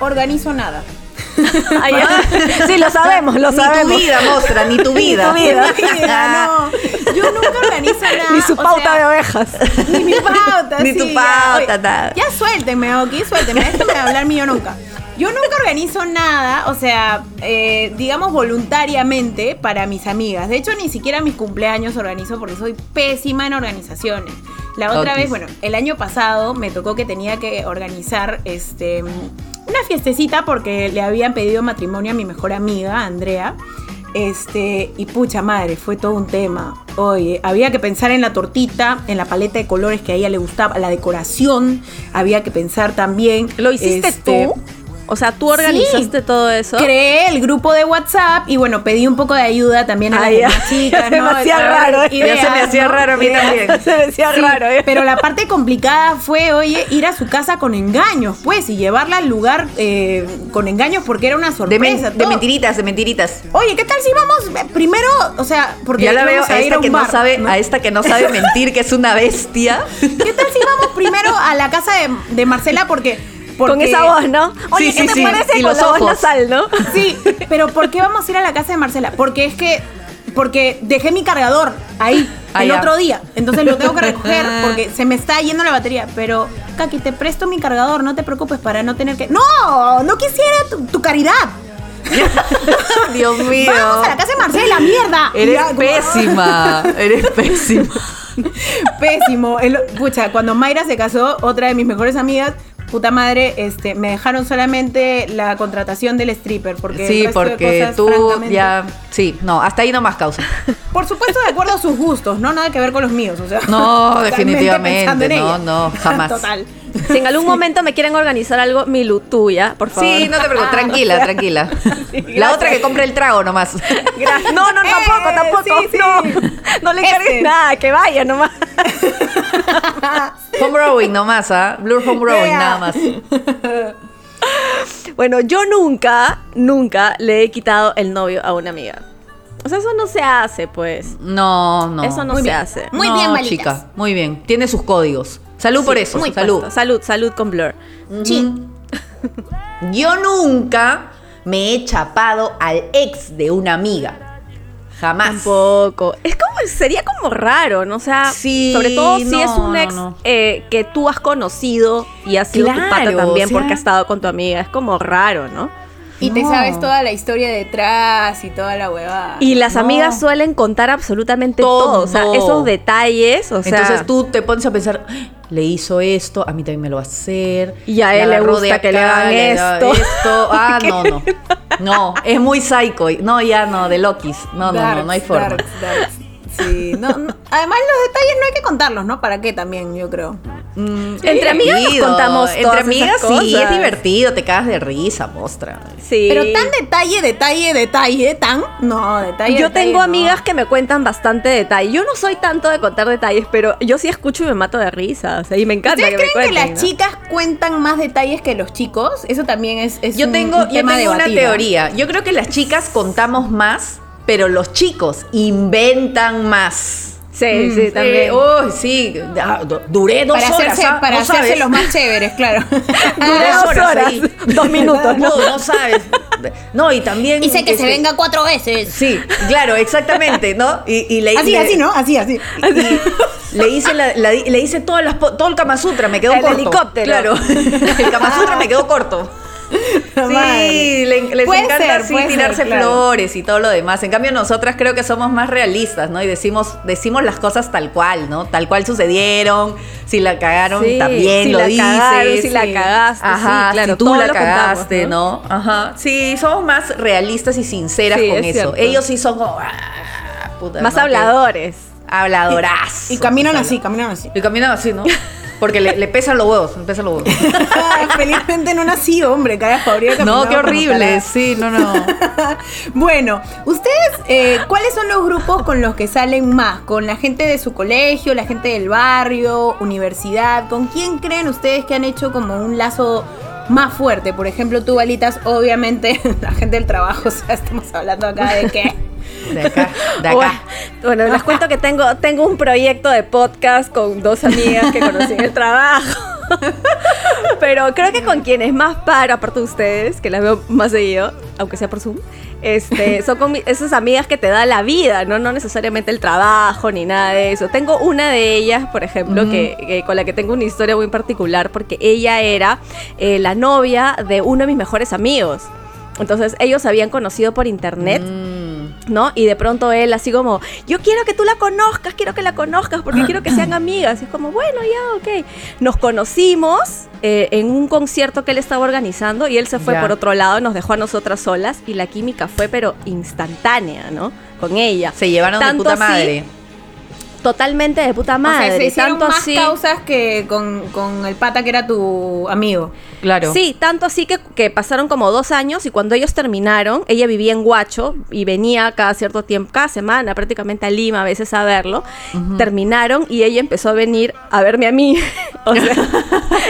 organizo nada. Ya. sí, lo sabemos, lo ni sabemos. tu vida, mostra, ni tu vida. tu vida. No. Yo nunca organizo nada. Ni su o pauta sea, de ovejas. Ni mi pauta, Ni tu pauta, ya. Oye, nada. Ya suéltenme, ok, suéltenme. Déjenme hablar mío nunca. Yo nunca organizo nada, o sea, eh, digamos voluntariamente para mis amigas. De hecho, ni siquiera mis cumpleaños organizo porque soy pésima en organizaciones. La otra Otis. vez, bueno, el año pasado me tocó que tenía que organizar este una fiestecita porque le habían pedido matrimonio a mi mejor amiga, Andrea. Este, y pucha madre, fue todo un tema. Oye, había que pensar en la tortita, en la paleta de colores que a ella le gustaba, la decoración, había que pensar también. ¿Lo hiciste este, tú? O sea, tú organizaste Sí. todo eso. Creé el grupo de WhatsApp y bueno, pedí un poco de ayuda también a las Ay, demás chicas, Se me hacía raro, ideas, se me hacía ¿no? raro a mí Ideas. también. Se me Sí, raro, ¿eh? Pero la parte complicada fue, oye, ir a su casa con engaños, pues, y llevarla al lugar eh, con engaños porque era una De, men- sorpresa. de mentiritas, de mentiritas. Oye, ¿qué tal si vamos eh, primero, o sea, porque ya la veo a esta que no sabe, ¿no? a esta que no sabe mentir, que es una bestia. ¿Qué tal si vamos primero a la casa de, de Marcela porque, porque Con esa voz, ¿no? Oye, Sí, ¿qué sí, te sí. parece Y con los la voz nasal, no? Sí, pero ¿por qué vamos a ir a la casa de Marcela? Porque es que porque dejé mi cargador ahí Ah, el ya. otro día. Entonces lo tengo que recoger porque se me está yendo la batería. Pero, Kaki, te presto mi cargador, no te preocupes para no tener que. ¡No! No quisiera tu, tu caridad. Dios mío. Vamos a la casa de Marcela, mierda. Eres Ya, pésima, eres pésima. Pésimo. El- pucha, cuando Mayra se casó, otra de mis mejores amigas, puta madre, este, me dejaron solamente la contratación del stripper. Porque el Sí, de porque cosas, tú francamente- ya. Sí, no, hasta ahí no más causa. Por supuesto, de acuerdo a sus gustos, no nada que ver con los míos. O sea, No, definitivamente, no, no, jamás. Total. Si en algún momento me quieren organizar algo, mi tuya, por favor. Sí, no te preocupes, tranquila, tranquila. La otra que compre el trago nomás. Gracias. No, no, Eh, tampoco, tampoco. sí, sí. No, no le Este. cargues nada, que vaya nomás. Home rowing nomás, ¿ah? Blur home rowing Yeah. nada más. Bueno, yo nunca, nunca le he quitado el novio a una amiga. O sea, eso no se hace, pues. No, no. Eso no Muy se bien. hace. Muy No, bien, balitas. chica, muy bien. Tiene sus códigos. Salud por eso, muy salud. Salud, salud con Blur. Sí. Yo nunca me he chapado al ex de una amiga. Jamás. Tampoco. Es como, sería como raro, ¿no? O sea, Sí, sobre todo si no, es un ex no. eh, que tú has conocido y has sido tu pata también o sea- porque has estado con tu amiga. Es como raro, ¿no? Y te sabes toda la historia detrás y toda la huevada. Y las amigas suelen contar absolutamente todo. Todo. O sea, esos detalles, o sea. Entonces tú te pones a pensar, "Ay, le hizo esto, a mí también me lo va a hacer. Y a él le gusta que le hagan esto. esto. Ah, no, no. No, es muy psycho. No, ya no, de Lokis. No, no, no, no hay forma. darks, darks. Sí, no, no. Además los detalles no hay que contarlos, ¿no? ¿Para qué también, yo creo? Mm, Entre amigas nos contamos Entre todas amigas esas sí, es cosas. divertido, te cagas de risa, mostra. Sí. Pero tan detalle, detalle, detalle, tan. No, detalle. Yo detalle, tengo no. amigas que me cuentan bastante detalle. Yo no soy tanto de contar detalles, pero yo sí escucho y me mato de risa. O sea, y me encanta ¿Ustedes que me creen que las ¿no? chicas cuentan más detalles que los chicos? Eso también es, es Yo un- tengo, un yo tema tengo una teoría. Yo creo que las chicas contamos más, pero los chicos inventan más. Sí, sí, también. Uy, sí, du- duré dos Para horas. hacerse, para no hacerse sabes. los más chéveres, claro. Duré dos dos horas horas, dos minutos, ¿no? No, no sabes. No, y también. Dice que se venga cuatro veces. Sí, claro, exactamente, ¿no? Y, y le, Así, le- así, ¿no? Así, así. y le hice, la- la- le hice todas las, po- todo el Kama Sutra, me quedó El corto. helicóptero. Claro, el Kama Sutra me quedó corto. Sí, le- les Puede encanta ser, así tirarse ser, claro. flores y todo lo demás. En cambio, nosotras creo que somos más realistas, ¿no? Y decimos, decimos las cosas tal cual, ¿no? Tal cual sucedieron. Si la cagaron, Sí, también si lo la dices. cagaron, si la cagaste, Ajá, sí, claro, si tú la contamos, cagaste, ¿no? ¿no? Ajá. Sí, somos más realistas y sinceras con es eso. cierto. Ellos sí son como. ah, puta, Más ¿no? habladores. Habladorazos. Y caminan así, caminan así. Y caminan así, ¿no? Porque le, le pesan los huevos, le pesan los huevos. Felizmente no nací, hombre, carajo, habría No, qué horrible. Sí, no, no. Bueno, ustedes, eh, ¿cuáles son los grupos con los que salen más? ¿Con la gente de su colegio, la gente del barrio, universidad? ¿Con quién creen ustedes que han hecho como un lazo más fuerte? Por ejemplo, tú, Balitas, obviamente, la gente del trabajo, o sea, estamos hablando acá de que... De acá, de Bueno, acá. Bueno, les cuento que tengo, tengo un proyecto de podcast con dos amigas que conocí en el trabajo. Pero creo que con quienes más paro, aparte de ustedes, que las veo más seguido, aunque sea por Zoom, este, son con esas amigas que te da la vida, ¿no? No necesariamente el trabajo ni nada de eso. Tengo una de ellas, por ejemplo, que, que con la que tengo una historia muy particular, porque ella era eh, la novia de uno de mis mejores amigos. Entonces ellos se habían conocido por internet. Mm. ¿No? Y de pronto él así como, yo quiero que tú la conozcas, quiero que la conozcas porque quiero que sean amigas. Y es como, bueno, ya, ok. Nos conocimos eh, en un concierto que él estaba organizando y él se fue Ya. por otro lado, nos dejó a nosotras solas y la química fue pero instantánea, ¿no? Con ella. Se llevaron de Tanto puta así- madre. Totalmente de puta madre. o sea, se hicieron tanto más así. causas que con, con el pata que era tu amigo. Claro. Sí, tanto así que, que pasaron como dos años y cuando ellos terminaron, ella vivía en Huacho y venía cada cierto tiempo, cada semana prácticamente a Lima a veces a verlo. Terminaron y ella empezó a venir a verme a mí. o sea,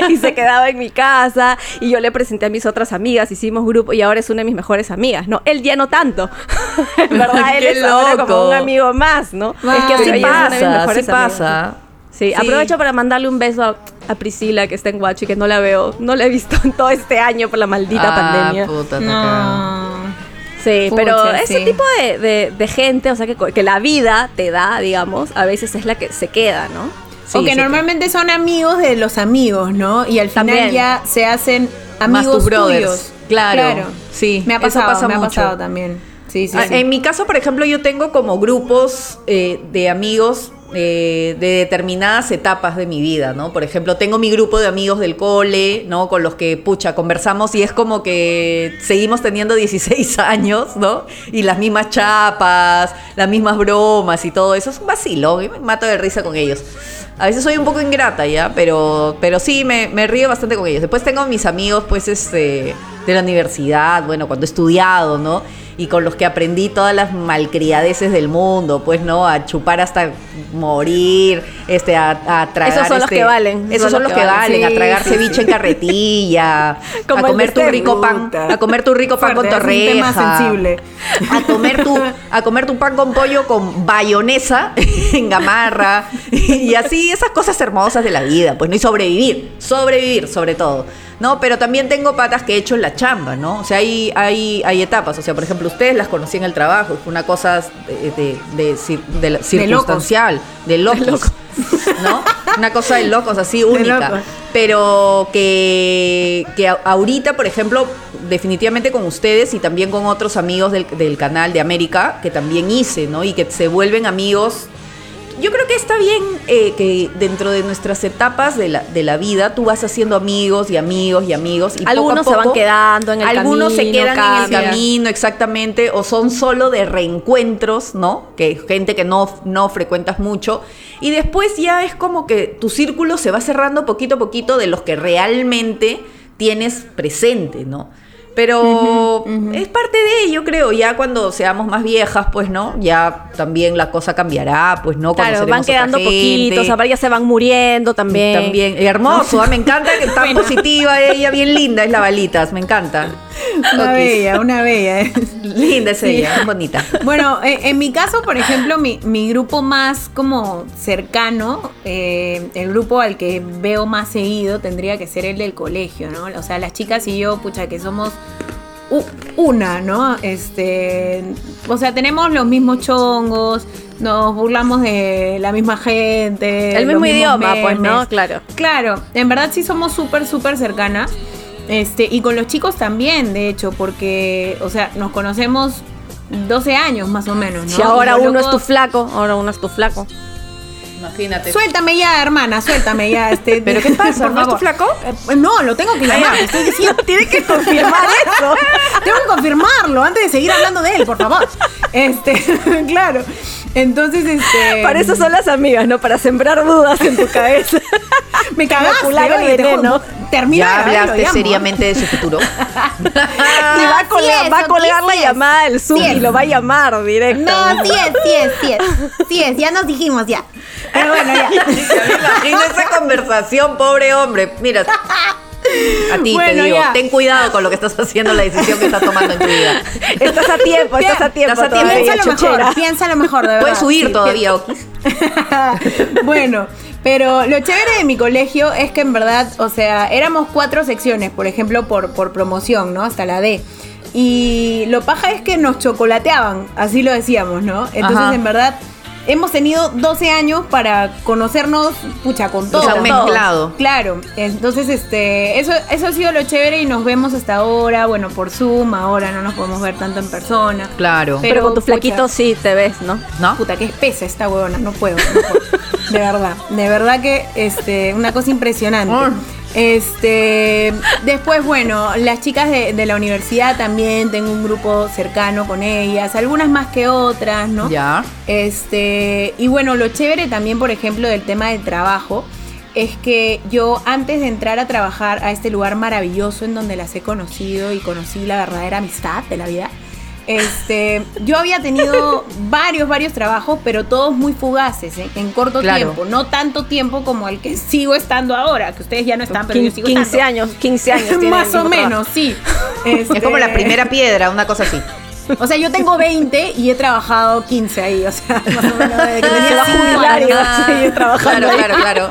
y se quedaba en mi casa y yo le presenté a mis otras amigas, hicimos grupo y ahora es una de mis mejores amigas. No, él ya no tanto. en verdad, él es ahora como un amigo más, ¿no? Es que así Pero pasa, amigas. pasa. Sí, aprovecho para mandarle un beso a, a Priscila que está en Guacho y que no la veo, no la he visto en todo este año por la maldita Ah, pandemia. puta. No. Sí, Pucha, pero ese sí. tipo de, de- de gente, o sea, que, que la vida te da, digamos, a veces es la que se queda, ¿no? Sí, o que sí, normalmente son amigos de los amigos, ¿no? Y al final También. ya se hacen Más amigos tus brothers. tuyos. Claro, sí, Me ha eso pasado, pasa me ha mucho. pasado también. Sí, sí, Ah, sí. En mi caso, por ejemplo, yo tengo como grupos eh, de amigos de determinadas etapas de mi vida, ¿no? Por ejemplo, tengo mi grupo de amigos del cole, ¿no? Con los que, pucha, conversamos y es como que seguimos teniendo 16 años, ¿no? Y las mismas chapas, las mismas bromas y todo eso. Es un vacilo, y me mato de risa con ellos. A veces soy un poco ingrata, ¿ya? Pero, pero sí, me, me río bastante con ellos. Después tengo mis amigos, pues, este, de la universidad, bueno, cuando he estudiado, ¿no? Y con los que aprendí todas las malcriadeces del mundo, pues, ¿no? A chupar hasta morir, este, a, a tragar... Esos son los este- que valen, Esos son los que valen, a Sí, tragar sí, ceviche sí. en carretilla, Como a comer tu rico pan, a comer tu rico pan con Fuerte, es un tema torreja. sensible. A comer tu, a comer tu pan con pollo con bayonesa en gamarra. Y así, esas cosas hermosas de la vida, pues no, y sobrevivir, sobrevivir sobre todo. No, pero también tengo patas que he hecho en la chamba, ¿no? O sea, hay, hay, hay etapas. O sea, por ejemplo, ustedes las conocí en el trabajo, fue una cosa de, de, de de circunstancial, de locos, ¿no? Una cosa de locos así única. Pero que, que ahorita, por ejemplo, definitivamente con ustedes y también con otros amigos del, del canal de América, que también hice, ¿no? Y que se vuelven amigos. Yo creo que está bien eh, que dentro de nuestras etapas de la, de la vida tú vas haciendo amigos y amigos y amigos. Y poco a Algunos se van quedando en el Algunos se camino, quedan en el camino, exactamente, o son solo de reencuentros, ¿no? Que gente que no, no frecuentas mucho. Y después ya es como que tu círculo se va cerrando poquito a poquito de los que realmente tienes presente, ¿no? Pero es parte de, yo creo, ya cuando seamos más viejas, pues, ¿no? Ya también la cosa cambiará, pues, ¿no? Claro, van quedando poquitos, ahora ya se van muriendo también. También, hermoso, ah, me encanta que está positiva ella, bien linda es la balitas, me encanta. Una bella, una bella. ¿eh? Linda es ella, bien bonita. Bueno, en, en mi caso, por ejemplo, mi, mi grupo más como cercano, eh, el grupo al que veo más seguido tendría que ser el del colegio, ¿no? O sea, las chicas y yo, pucha, que somos una, ¿no? Este, o sea, tenemos los mismos chongos, nos burlamos de la misma gente. El mismo idioma, pues, ¿no? Claro. Claro, en verdad sí somos súper, súper cercanas. Este, y con los chicos también, de hecho, porque, o sea, nos conocemos 12 años más o menos, ¿no? Si ahora uno es tu flaco, ahora uno es tu flaco. Imagínate. Suéltame ya, hermana, suéltame ya. Este, ¿Pero qué pasa? por ¿No es tu flaco? Eh, no, lo tengo que llamar, te estoy diciendo. Tiene que confirmar eso. Tengo que confirmarlo antes de seguir hablando de él, por favor. Este, claro. Entonces, este. Para eso son las amigas, ¿no? Para sembrar dudas en tu cabeza. me cagaste, oye, te veneno. juro. Termina Ya hablaste llamo. seriamente de su futuro. y va a sí colgar, es, va a sí colgar la llamada del Zoom sí y lo va a llamar directo. No, sí es, sí es, sí es. Sí es, ya nos dijimos ya. Pero bueno, ya. Imagino esa conversación, pobre hombre. Mira, a ti te Bueno, digo, ya. ten cuidado con lo que estás haciendo, la decisión que estás tomando en tu vida. Estás a tiempo, estás a tiempo. Estás a tiempo. todavía, Piénsalo chochera. mejor, piénsalo mejor, de verdad. Puedes huir Sí, todavía, Okis. bueno, pero lo chévere de mi colegio es que en verdad, o sea, éramos cuatro secciones, por ejemplo, por, por promoción, ¿no? Hasta la D. Y lo paja es que nos chocolateaban, así lo decíamos, ¿no? Entonces, Ajá. en verdad, hemos tenido 12 años para conocernos, pucha, con todo. O sea, mezclado. Claro, entonces este, eso, eso ha sido lo chévere y nos vemos hasta ahora, bueno, por Zoom, ahora no nos podemos ver tanto en persona. Claro. Pero, con tu pucha, flaquito sí te ves, ¿no? ¿No? Puta, que espesa esta huevona, no puedo. no puedo. de verdad, de verdad que este, una cosa impresionante. Este, después, bueno, las chicas de, de la universidad también tengo un grupo cercano con ellas, algunas más que otras, ¿no? Ya. Este, y bueno, lo chévere también, por ejemplo, del tema del trabajo, es que yo antes de entrar a trabajar a este lugar maravilloso en donde las he conocido y conocí la verdadera amistad de la vida, este, yo había tenido varios, varios trabajos, pero todos muy fugaces, ¿eh? en corto Claro. tiempo, no tanto tiempo como el que sigo estando ahora, que ustedes ya no están, pero yo sigo 15 estando. años, 15 años. Más o menos, sí. Es como la Este, primera piedra, una cosa así. o sea, yo tengo 20 y he trabajado 15 ahí, o sea, más o menos desde que Se tenía va a cinco jubilar y años. Claro, claro, claro.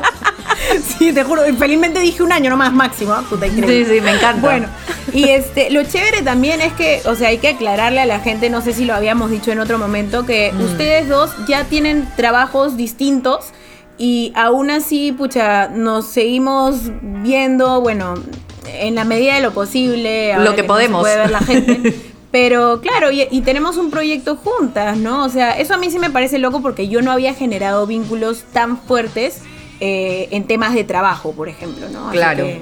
Sí, te juro, felizmente dije un año nomás máximo, ¿ah? puta increíble. Sí, sí, me encanta. Bueno, y este, lo chévere también es que, o sea, hay que aclararle a la gente, no sé si lo habíamos dicho en otro momento, que Mm. ustedes dos ya tienen trabajos distintos y aún así, pucha, nos seguimos viendo, bueno, en la medida de lo posible, ahora Lo que se podemos. puede ver la gente. Pero claro, y, y tenemos un proyecto juntas, ¿no? O sea, eso a mí sí me parece loco porque yo no había generado vínculos tan fuertes eh, en temas de trabajo, por ejemplo, ¿no? Así Claro. que-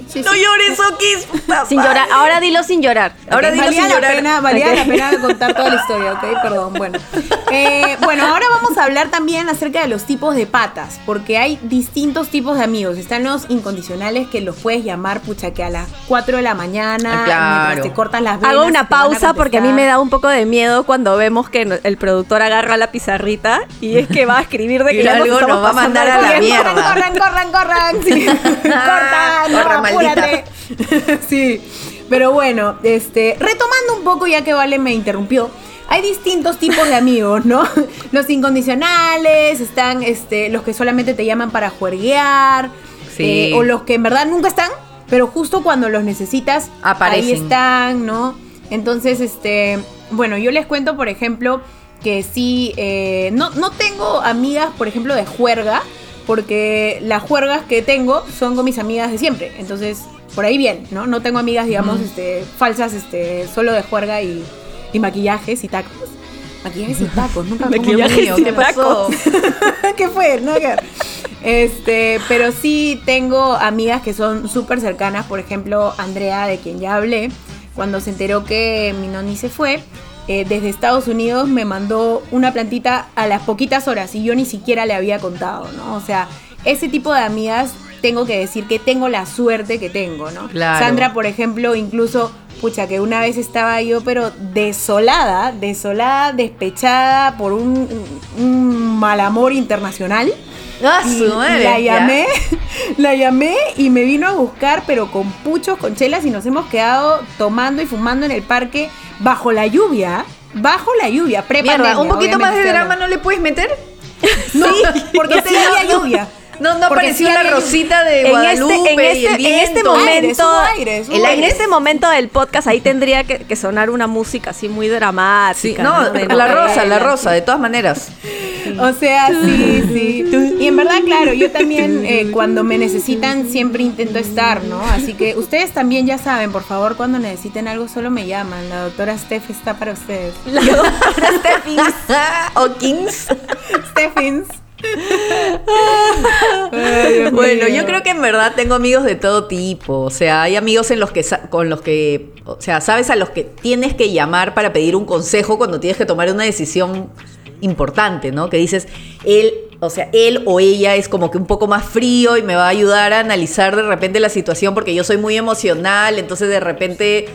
sí, sí, No sí. llores, Okis. Sin llorar. Ahora dilo sin llorar. Ahora dilo valía sin la llorar. Pena, valía la pena contar toda la historia, ok, perdón. Bueno, Eh, bueno, ahora vamos a hablar también acerca de los tipos de patas, porque hay distintos tipos de amigos. Están los incondicionales que los puedes llamar, pucha, que a las 4 de la mañana, Ah, claro. mientras te cortas las venas. Hago una a pausa porque a mí me da un poco de miedo cuando vemos que el productor agarra la pizarrita y es que va a escribir de que algo nos va a mandar a la mierda. Corran, corran, corran, corran. Sí. Corta, no, Corra, maldita. sí. Pero bueno, este, retomando un poco ya que Vale me interrumpió. Hay distintos tipos de amigos, ¿no? Los incondicionales, están este, los que solamente te llaman para juerguear, Sí. eh, o los que en verdad nunca están, pero justo cuando los necesitas, ahí Aparecen. están, ¿no? Entonces, este, bueno, yo les cuento, por ejemplo, que sí, eh, no, no tengo amigas, por ejemplo, de juerga, porque las juergas que tengo son con mis amigas de siempre. Entonces, por ahí bien, ¿no? No tengo amigas, digamos, este, falsas, este, solo de juerga y, y maquillajes y tacos. Maquillajes y tacos, nunca ¿cómo Maquillajes Mío, y ¿qué pasó? ¿Qué fue? Ver. Este, pero sí tengo amigas que son súper cercanas, por ejemplo, Andrea, de quien ya hablé, cuando se enteró que mi noni se fue, eh, desde Estados Unidos me mandó una plantita a las poquitas horas y yo ni siquiera le había contado, ¿no? O sea, ese tipo de amigas tengo que decir que tengo la suerte que tengo, ¿no? Claro. Sandra, por ejemplo, incluso, pucha, que una vez estaba yo, pero desolada, desolada, despechada por un, un mal amor internacional. Ah, Y su madre, la ya. llamé, la llamé y me vino a buscar, pero con puchos, con chelas, y nos hemos quedado tomando y fumando en el parque bajo la lluvia. Bajo la lluvia, pre Mierda, un poquito más de drama no le puedes meter. No, porque sí había lluvia. No, no Porque apareció sí la rosita de En Guadalupe este, en y este, el en este momento, Aire, subo aire, subo en aire. este momento del podcast ahí tendría que, que sonar una música así muy Sí, dramática. no, De la rosa, la rosa, de todas maneras. O sea, sí, sí. Y en verdad, claro, yo también eh, cuando me necesitan siempre intento estar, ¿no? Así que ustedes también ya saben, por favor, cuando necesiten algo solo me llaman. La doctora Steph está para ustedes. La doctora Steffins. o Kings. Steffins. Ay, Bueno, yo creo que en verdad tengo amigos de todo tipo. O sea, hay amigos en los que con los que, o sea, sabes a los que tienes que llamar para pedir un consejo cuando tienes que tomar una decisión importante, ¿no? Que dices, él, o sea, él o ella es como que un poco más frío y me va a ayudar a analizar de repente la situación porque yo soy muy emocional, entonces de repente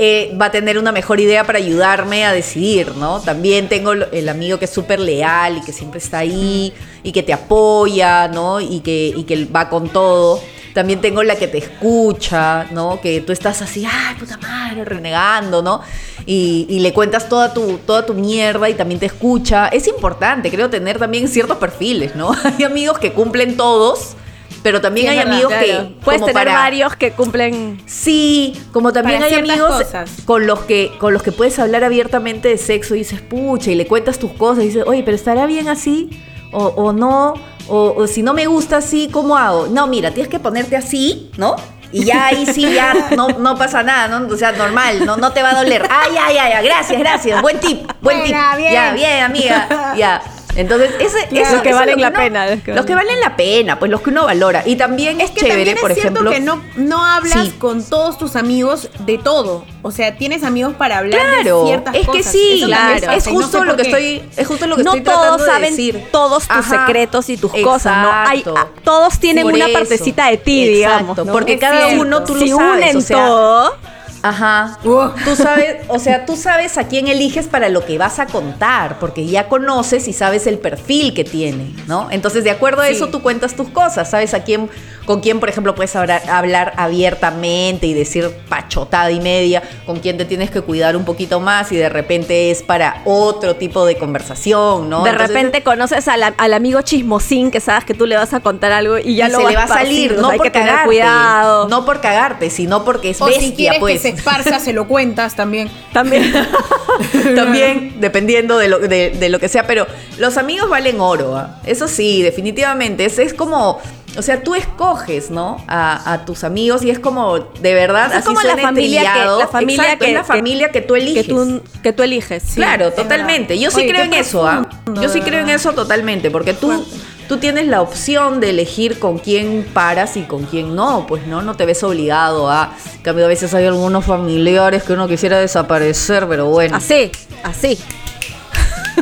eh, va a tener una mejor idea para ayudarme a decidir, ¿no? También tengo el amigo que es súper leal y que siempre está ahí y que te apoya, ¿no? Y que, y que va con todo. También tengo la que te escucha, ¿no? Que tú estás así, ay, puta madre, renegando, ¿no? Y, y le cuentas toda tu, toda tu mierda y también te escucha. Es importante, creo, tener también ciertos perfiles, ¿no? Hay amigos que cumplen todos pero también Sí, hay verdad, amigos Claro. que Puedes tener para- varios que cumplen. Sí, como también hay amigos cosas. con los que con los que puedes hablar abiertamente de sexo y dices, pucha, y le cuentas tus cosas y dices, oye, pero estará bien así o, o no, o, o si no me gusta así, ¿cómo hago? No, mira, tienes que ponerte así, ¿no? Y ya ahí sí, ya no, no pasa nada, ¿no? O sea, normal, no, no te va a doler. Ay, ay, ay, ay, gracias, gracias. Buen tip, buen Buena, tip. bien. Ya, bien, amiga. Ya. Entonces, ese, Claro. eso- Los que eso es valen la uno- pena, los que Los que valen la pena, pues los que uno valora. Y también es, Es que chévere, también es por cierto ejemplo. que no, no hablas Sí. con todos tus amigos de todo. O sea, tienes amigos para hablar Claro, de ciertas es que cosas. sí, Eso también claro. es pasa y no justo sé lo que estoy, es justo lo que no estoy tratando todos de saben decir. todos tus Ajá, secretos y tus cosas, ¿no? Hay, todos tienen Por una eso. partecita de ti, Exacto, digamos. ¿no? porque Es cada cierto. uno tú lo si sabes, unen o sea, todo, Ajá. Uh. Tú sabes, o sea, tú sabes a quién eliges para lo que vas a contar, porque ya conoces y sabes el perfil que tiene, ¿no? Entonces, de acuerdo a Sí. eso, tú cuentas tus cosas, sabes a quién, con quién, por ejemplo, puedes hablar, hablar abiertamente y decir pachotada y media, con quién te tienes que cuidar un poquito más y de repente es para otro tipo de conversación, ¿no? de Entonces, repente conoces al, al amigo chismosín que sabes que tú le vas a contar algo y ya y lo se le va a salir, no hay por que tener cagarte, cuidado. no por cagarte, sino porque es O bestia, si pues. Se esparza, se lo cuentas también. También. También, dependiendo de lo, de, de lo que sea, pero los amigos valen oro, ¿ah? eso sí, definitivamente. Es, es como, o sea, tú escoges, ¿no? A, a tus amigos y es como, de verdad, Es así como la familia que- la familia Exacto, que- es la familia que, tú eliges. que tú, que tú eliges. sí. claro, totalmente. verdad. Yo sí Oye, creo en eso, ¿ah? Yo sí creo en eso totalmente, porque tú, tú tienes la opción de elegir con quién paras y con quién no, pues no, no te ves obligado a. En cambio, a veces hay algunos familiares que uno quisiera desaparecer, pero bueno. Así, así.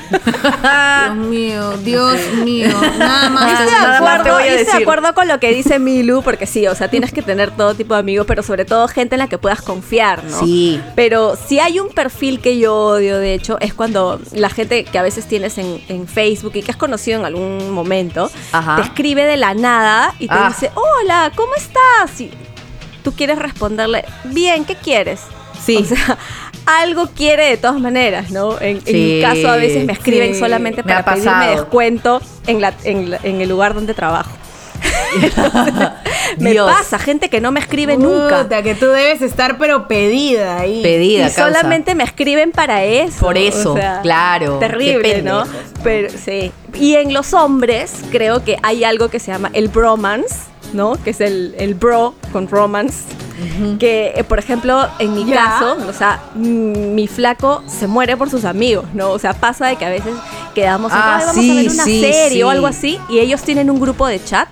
Dios mío, Dios mío. Nada más. Estoy de nada más te acuerdo, voy a y estoy de decir. acuerdo con lo que dice Milu, porque sí, o sea, tienes que tener todo tipo de amigos, pero sobre todo gente en la que puedas confiar, ¿no? Sí. Pero si hay un perfil que yo odio, de hecho, es cuando la gente que a veces tienes en, en Facebook y que has conocido en algún momento, Ajá. te escribe de la nada y te Ah. dice, hola, ¿cómo estás? Y tú quieres responderle, bien, ¿qué quieres? Sí. O sea, algo quiere de todas maneras, ¿no? En, en Sí, mi caso, a veces me escriben sí, solamente para pedirme descuento en, la, en, la- en el lugar donde trabajo. Entonces, me pasa, gente que no me escribe nunca. Puta, que tú debes estar pero pedida ahí. Pedida, Y solamente me escriben para eso. Por eso, claro, Terrible, ¿no? Pero sí. Y en los hombres, creo que hay algo que se llama el bromance, ¿no? Que es el, el bro con romance. Que, eh, por ejemplo, en mi caso, o sea, mm, mi flaco se muere por sus amigos, ¿no? O sea, pasa de que a veces quedamos, en, Ah, "Ay, vamos sí, a ver una sí, serie o algo así, y ellos tienen un grupo de chat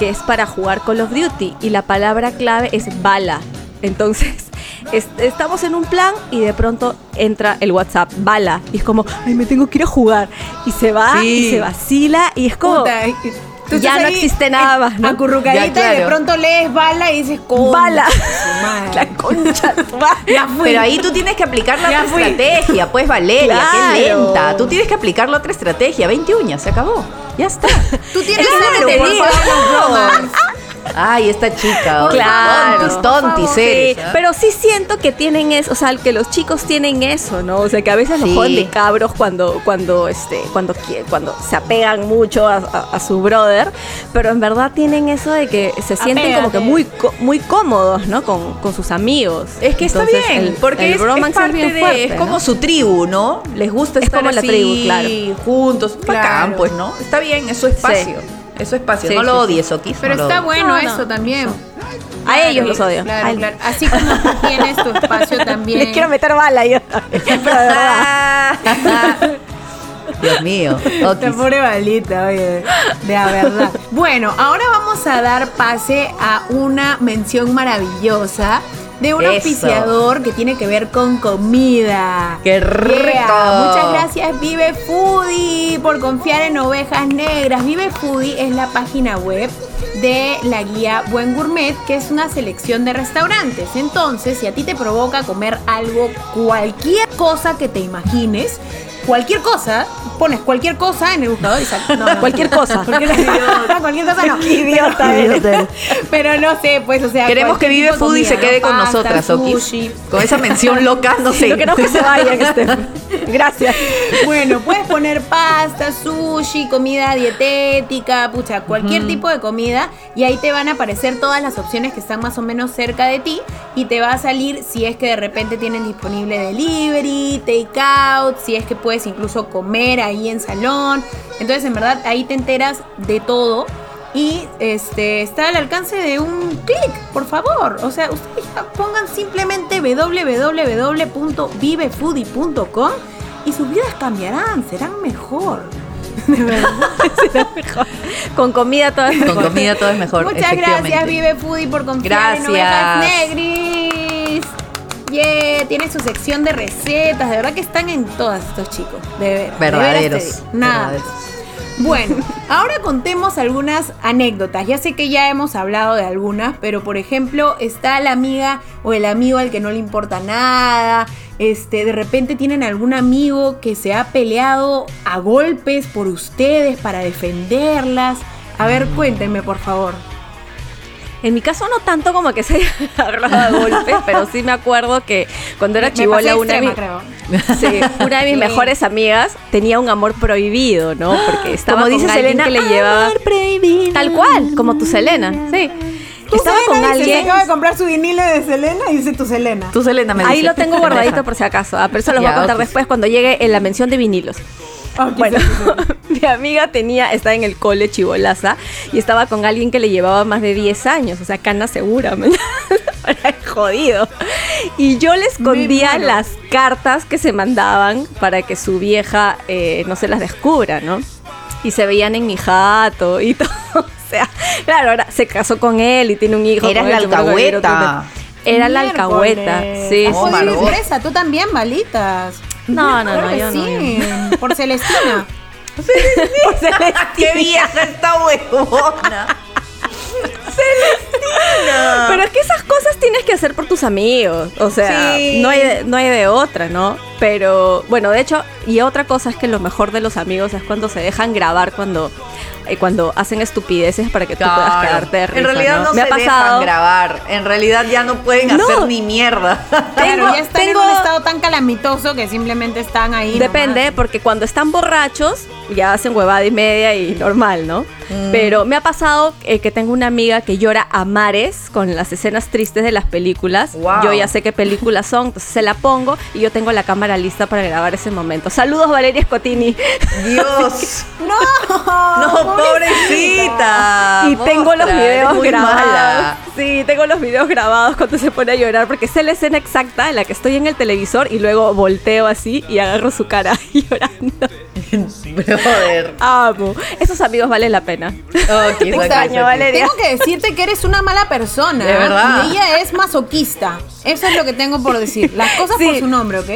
que es para jugar Call of Duty y la palabra clave es bala. Entonces, es- estamos en un plan y de pronto entra el WhatsApp, bala, y es como, ay, me tengo que ir a jugar. Y se va Sí. y se vacila y es como, Puta, tú Ya no existe nada más, ¿no? Acurrucadita Ya, claro. y de pronto lees bala y dices, "Concha bala. su madre". la concha. Ya fui. Pero ahí tú tienes que aplicar la Ya otra fui. estrategia, pues Valeria, Claro. qué lenta. Tú tienes que aplicar la otra estrategia. 20 uñas, se acabó. Ya está. Tú tienes que. Ay, esta chica. oh, Claro. Tontis, tontis Sí. ¿ah? pero sí siento que tienen eso, o sea, que los chicos tienen eso, ¿no? O sea, que a veces los Sí. joden de cabros cuando, cuando, este, cuando, cuando se apegan mucho a, a- a su brother, pero en verdad tienen eso de que se sienten como que muy, co- muy cómodos, ¿no? Con, con sus amigos. Es que está bien, el- porque el es, es parte bien de, fuerte, es como ¿no? su tribu, ¿no? Les gusta Es estar como la tribu, claro. juntos, Claro. bacán, pues, ¿no? Está bien, es su espacio, es su espacio, Sí, no sí, lo sí. odies, Okis, Pero no está bueno No, no. eso también. A ellos los odio. Claro, Ay, claro. Así como tú tienes tu espacio también. Les quiero meter bala yo. Pero de verdad. Dios mío, La Okis. pobre balita, oye, de la verdad. Bueno, ahora vamos a dar pase a una mención maravillosa de un Eso. auspiciador que tiene que ver con comida. ¡Qué rico! Muchas gracias Vive Foodie por confiar en ovejas negras. Vive Foodie es la página web de la guía Buen Gourmet, que es una selección de restaurantes. Entonces, si a ti te provoca comer algo, cualquier cosa que te imagines, cualquier cosa, pones cualquier cosa en el buscador y sale. No, no, Cualquier cosa. Cualquier, cualquier cosa no. Qué idiota. Pero no sé, pues, o sea. Queremos que Vive Foodie se quede ¿no? con Pasta, nosotras, Okis. sushi. Con esa mención loca, no sé. No queremos que se vayan, este. Gracias. Bueno, puedes poner pasta, sushi, comida dietética, pucha, cualquier tipo de comida y ahí te van a aparecer todas las opciones que están más o menos cerca de ti y te va a salir si es que de repente tienen disponible delivery, take out, si es que puedes incluso comer ahí en salón. Entonces, en verdad, ahí te enteras de todo y este está al alcance de un clic, por favor. O sea, ustedes pongan simplemente www.vivefoodie.com y sus vidas cambiarán, serán mejor. De verdad. Será mejor. Con comida todo es Con mejor. comida todo es mejor. Muchas gracias. Vive Foodie, por confiar en Ovejas Gracias. Tiene su sección de recetas. De verdad que están en todas estos chicos. De veras. de Verdaderos. digo. Nada. verdaderos. Bueno, ahora contemos algunas anécdotas. Ya sé que ya hemos hablado de algunas, pero por ejemplo, está la amiga o el amigo al que no le importa nada. Este, de repente tienen algún amigo que se ha peleado a golpes por ustedes para defenderlas. A ver, cuéntenme, por favor. En mi caso no tanto como que se haya agarrado a golpes, pero sí me acuerdo que cuando era chivola una de mi-. Sí, una de mis Sí. mejores amigas tenía un amor prohibido, ¿no? Porque estaba Como con dice alguien Selena, que le llevaba tal cual, como tu Selena, sí. Tu Estaba Selena con Se alguien. acaba de comprar su vinilo de Selena y dice tu Selena. Tú, Selena, me Ahí dice. lo tengo guardadito por si acaso, ah, pero eso lo voy a contar después cuando llegue en la mención de vinilos. Bueno, sí, sí, sí. mi amiga tenía, estaba en el cole chivolaza y estaba con alguien que le llevaba más de 10 años, o sea, cana segura, ¿me Era jodido. Y yo le escondía las cartas que se mandaban para que su vieja eh, no se las descubra, ¿no? Y se veían en mi jato y todo. O sea, claro, ahora se casó con él y tiene un hijo. Eras con la él, otro- alcahueta. Era la alcahueta, sí. Oh, empresa, tú también, balitas. No, no, no, yo no, sí, por Celestina. ¡Qué vieja esta huevona! Pero es que esas cosas tienes que hacer por tus amigos. O sea, no, hay no hay de otra, ¿no? Pero bueno, de hecho, y otra cosa es que lo mejor de los amigos es cuando se dejan grabar cuando, eh, cuando hacen estupideces para que tú puedas Claro. quedarte de risa. en realidad no, Me se ha pasado. dejan grabar. En realidad ya no pueden No. hacer ni mierda. Claro, Tengo- ya están tengo- en un estado tan calamitoso que simplemente están ahí. Depende, nomás. porque cuando están borrachos ya hacen huevada y media y normal, ¿no? Mm. Pero me ha pasado eh, que tengo una amiga que llora a mares con las escenas tristes de las películas. Wow. Yo ya sé qué películas son, entonces se la pongo y yo tengo la cámara lista para grabar ese momento. Saludos Valeria Scotini. Dios. No, No, pobrecita. y tengo los videos grabados. mala. Sí, tengo los videos grabados cuando se pone a llorar porque sé la escena exacta en la que estoy en el televisor y luego volteo así y agarro su cara llorando. Brother. Amo. Esos amigos valen la pena. Ok, Te extraño. Valeria. Tengo que decirte que eres una mala persona. De verdad. Y ella es masoquista. Eso es lo que tengo por decir. Las cosas Sí. por su nombre, ¿ok?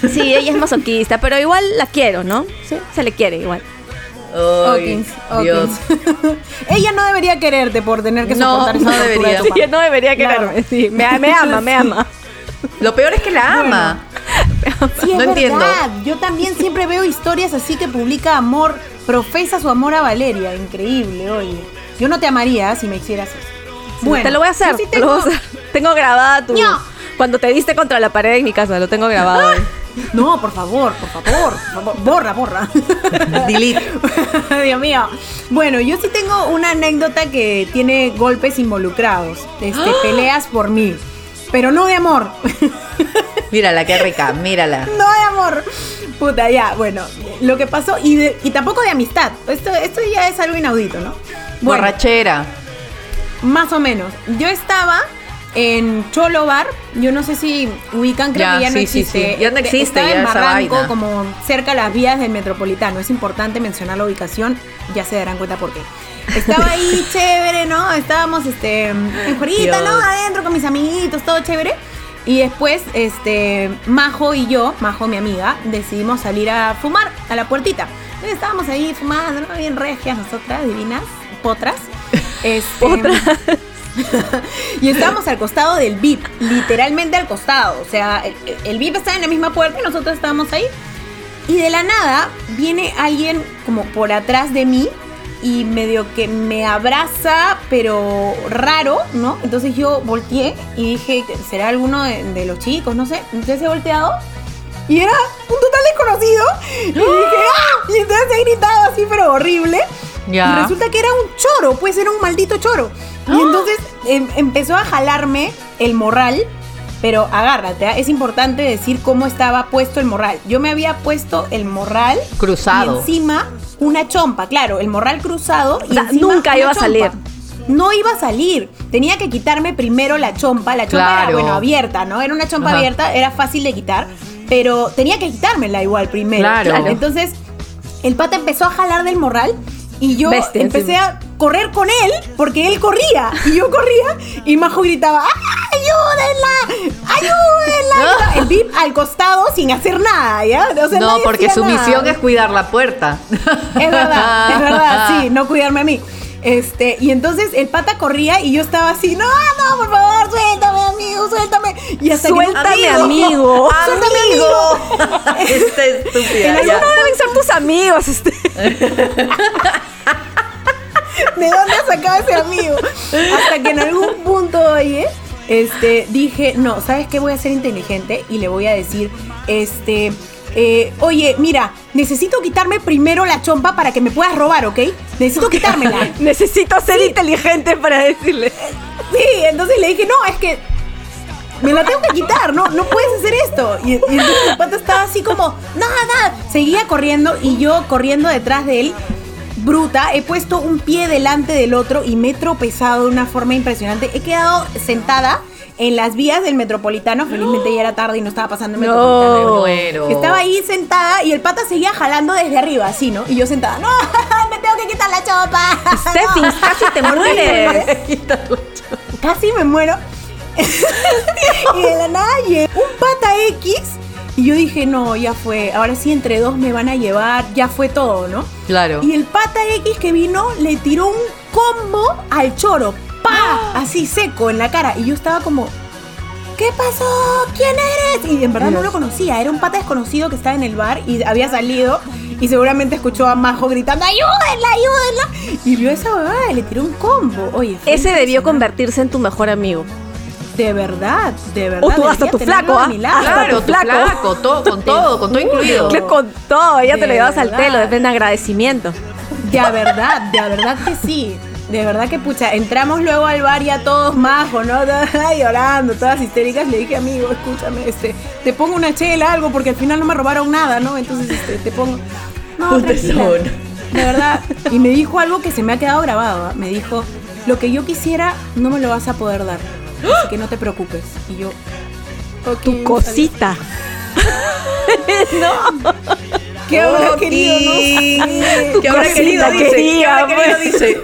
Sí, ella es masoquista, pero igual la quiero, ¿no? Sí, se le quiere igual. Ay, Hawkins, Dios. Hawkins. ella no debería quererte por tener que No, soportar esa no tortura de debería. tu Sí, parte. no debería Claro. quererme. Sí, me, me ama, me ama. Lo peor es que la ama. Sí, es No entiendo. verdad. Yo también siempre veo historias así que publica amor, profesa su amor a Valeria. Increíble, oye. Yo no te amaría si me hicieras eso. te lo voy a hacer. yo sí te lo voy a tengo- hacer. Tengo grabada tu. No. Cuando te diste contra la pared en mi casa, lo tengo grabado. ahí. No, por favor, por favor, por favor. Borra, borra. Delete. Dios mío. Bueno, yo sí tengo una anécdota que tiene golpes involucrados. Este, peleas por mí. Pero no de amor. Mírala, qué rica, mírala. no de amor. Puta, ya, bueno. Lo que pasó, y, de- y tampoco de amistad. Esto, esto ya es algo inaudito, ¿no? Bueno, Borrachera. más o menos. Yo estaba en Cholo Bar. Yo no sé si ubican, creo Ya, que ya no sí, existe. sí. Ya no existe, Estaba ya en Barranco, vaina. como cerca a las vías del metropolitano. Es importante mencionar la ubicación. Ya se darán cuenta por qué. Estaba ahí chévere, ¿no? Estábamos este, en Juerita, ¿no? Adentro con mis amiguitos, todo chévere. Y después, este, Majo y yo, Majo, mi amiga, decidimos salir a fumar a la puertita. Entonces estábamos ahí fumando, ¿no? bien regias nosotras, divinas, potras. Este, y estábamos al costado del VIP, literalmente al costado. O sea, el, el VIP estaba en la misma puerta y nosotros estábamos ahí. Y de la nada viene alguien como por atrás de mí y medio que me abraza, pero raro, ¿no? Entonces yo volteé y dije, ¿será alguno de, de los chicos? No sé. Entonces he volteado y era un total desconocido. Y dije, ¡ah! Y entonces he gritado así, pero horrible. Ya. Y resulta que era un choro, pues era un maldito choro. Y entonces em, empezó a jalarme el morral. Pero agárrate, ¿ah? es importante decir cómo estaba puesto el morral. Yo me había puesto el morral Cruzado. y encima una chompa, claro, el morral cruzado. Y sea, encima nunca iba a chompa. salir. No iba a salir. Tenía que quitarme primero la chompa. La chompa Claro. era, bueno, abierta, ¿no? Era una chompa Ajá. abierta, era fácil de quitar. Pero tenía que quitármela igual primero. Claro. Entonces, el pata empezó a jalar del morral. Y yo Bestia, empecé a correr con él porque él corría y yo corría y Majo gritaba ¡Ah, ¡Ayúdenla! ¡Ayúdenla! El VIP al costado sin hacer nada, ¿ya? O sea, no, porque su nada. misión es cuidar la puerta. Es verdad, es verdad, sí, no cuidarme a mí. Este, y entonces el pata corría y yo estaba así, no, no, por favor, suéltame, amigo, suéltame. Y hasta que Suéltame, amigo. Suéltame, amigo. Esta estúpida. Algunos ya. deben ser tus amigos. Este. ¿De dónde sacaba ese amigo? Hasta que en algún punto, oye, este, dije, no, ¿sabes qué? Voy a ser inteligente y le voy a decir, este, eh, oye, mira, necesito quitarme primero la chompa para que me puedas robar, ¿ok? Necesito quitármela. Necesito ser inteligente para decirle. Sí, entonces le dije, no, es que me la tengo que quitar, no, no puedes hacer esto. Y, y entonces el pata estaba así como, nada, nada. Seguía corriendo y yo corriendo detrás de él, bruta, he puesto un pie delante del otro y me he tropezado de una forma impresionante. He quedado sentada en las vías del metropolitano, felizmente ya era tarde y no estaba pasando el No. metropolitano. Me muero. Estaba ahí sentada y el pata seguía jalando desde arriba, así, ¿no? Y yo sentada, no, me tengo que quitar la chopa. Steffi, casi te mueres. Casi me muero. y de la nada un pata X. Y yo dije, no, ya fue. Ahora sí, entre dos me van a llevar. Ya fue todo, ¿no? Claro. Y el pata X que vino le tiró un combo al choro. ¡Pa! Así seco en la cara. Y yo estaba como, ¿qué pasó? ¿Quién eres? Y en verdad no lo conocía. Era un pata desconocido que estaba en el bar y había salido. Y seguramente escuchó a Majo gritando, ¡ayúdenla, ayúdenla! Y vio a esa bebé y le tiró un combo. Oye, Ese debió convertirse en tu mejor amigo. De verdad, de verdad. O tú hasta tu flaco, ¿ah? Hasta Claro, tu flaco. flaco, todo, con todo, con todo incluido. Con todo, ya te De lo llevas al telo, es en agradecimiento. De verdad, de verdad que sí. De verdad que pucha, entramos luego al bar ya todos majos, ¿no? Llorando, todas histéricas. Le dije, amigo, escúchame, este, te pongo una chela, algo, porque al final no me robaron nada, ¿no? Entonces, este, te pongo. No. De verdad. Y me dijo algo que se me ha quedado grabado. ¿ah? Me dijo, lo que yo quisiera no me lo vas a poder dar. Así que no te preocupes. Y yo, Tu cosita. no. ¿Qué habrá Oh, querido? No. ¿Qué habrá cosita querido? Dice. ¿Qué quería, habrá querido? Dice.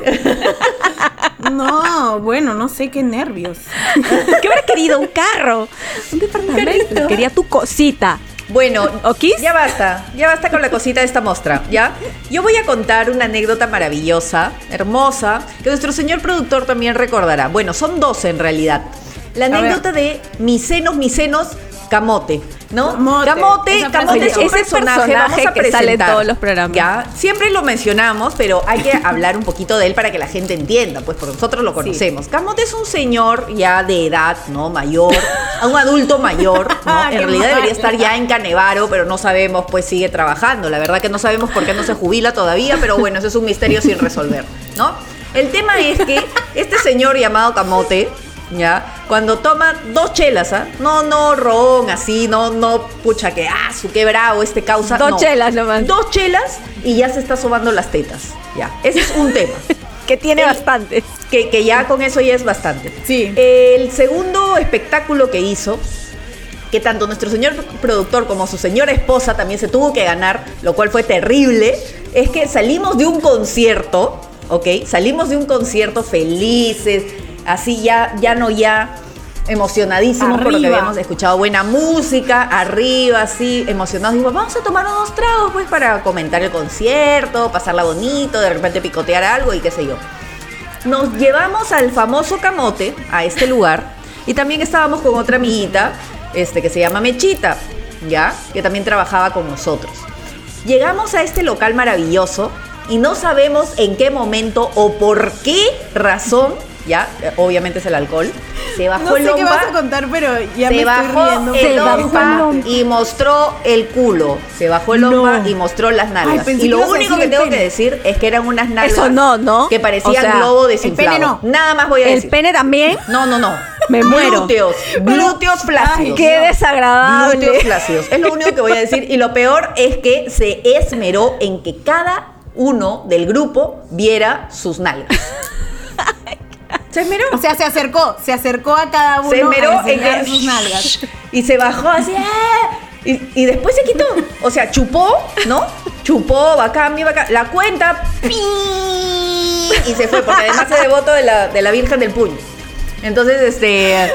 No, bueno, no sé qué nervios. ¿Qué hubiera querido? Un carro. Un departamento. Quería tu cosita. Bueno, ¿Okis? ya basta, ya basta con la cosita de esta mostra, ¿ya? Yo voy a contar una anécdota maravillosa, hermosa, que nuestro señor productor también recordará. Bueno, son dos en realidad. La anécdota de mis senos, mis senos, camote, ¿no? Camote, Camote, es un personaje, personaje vamos a que sale en todos los programas. Ya, siempre lo mencionamos, pero hay que hablar un poquito de él para que la gente entienda, pues porque nosotros lo conocemos. Camote es un señor ya de edad, ¿no? Mayor, un adulto mayor, ¿no? Ah, En realidad debería estar ya en Canevaro, pero no sabemos, pues sigue trabajando. La verdad que no sabemos por qué no se jubila todavía, pero bueno, eso es un misterio sin resolver, ¿no? El tema es que este señor llamado Camote, ¿ya? Cuando toma dos chelas, ¿ah? No, no, ron, así, no, no, pucha, que, ah, su qué bravo, este causa. Dos no. chelas nomás. Dos chelas y ya se está sobando las tetas, ya. Ese es un tema. Que tiene bastante. Que, que ya con eso ya es bastante. Sí. El segundo espectáculo que hizo, que tanto nuestro señor productor como su señora esposa también se tuvo que ganar, lo cual fue terrible, es que salimos de un concierto, ¿ok? Salimos de un concierto felices, así ya, ya no ya emocionadísimos por lo que habíamos escuchado buena música, arriba, así, emocionados. Digo, vamos a tomar unos tragos, pues, para comentar el concierto, pasarla bonito, de repente picotear algo y qué sé yo. Nos llevamos al famoso camote, a este lugar, y también estábamos con otra amiguita, este, que se llama Mechita, ¿ya? Que también trabajaba con nosotros. Llegamos a este local maravilloso y no sabemos en qué momento o por qué razón, ya, eh, obviamente es el alcohol, se bajó No el sé qué vas a lompa, contar, pero ya me se estoy bajó riendo. el Se el lompa y mostró el culo. Se bajó el lompa No. y mostró las nalgas. Ay, y lo único que el tengo pene. que decir es que eran unas nalgas Eso no, ¿no? que parecían O sea, globo desinflado. pene no. Nada más voy a El decir. pene también. No, no, no. Me muero. Glúteos, glúteos flácidos. Qué desagradable. Glúteos flácidos. Es lo único que voy a decir. Y lo peor es que se esmeró en que cada uno del grupo viera sus nalgas. Se esmeró. O sea, se acercó, se acercó a cada uno se esmeró a en sus nalgas. Y se bajó así. ¡ah! Y, y después se quitó. O sea, chupó, ¿no? Chupó, bacán, mi bacán. La cuenta. ¡pi! Y se fue, porque además es devoto de la, de la Virgen del Puño. Entonces, este.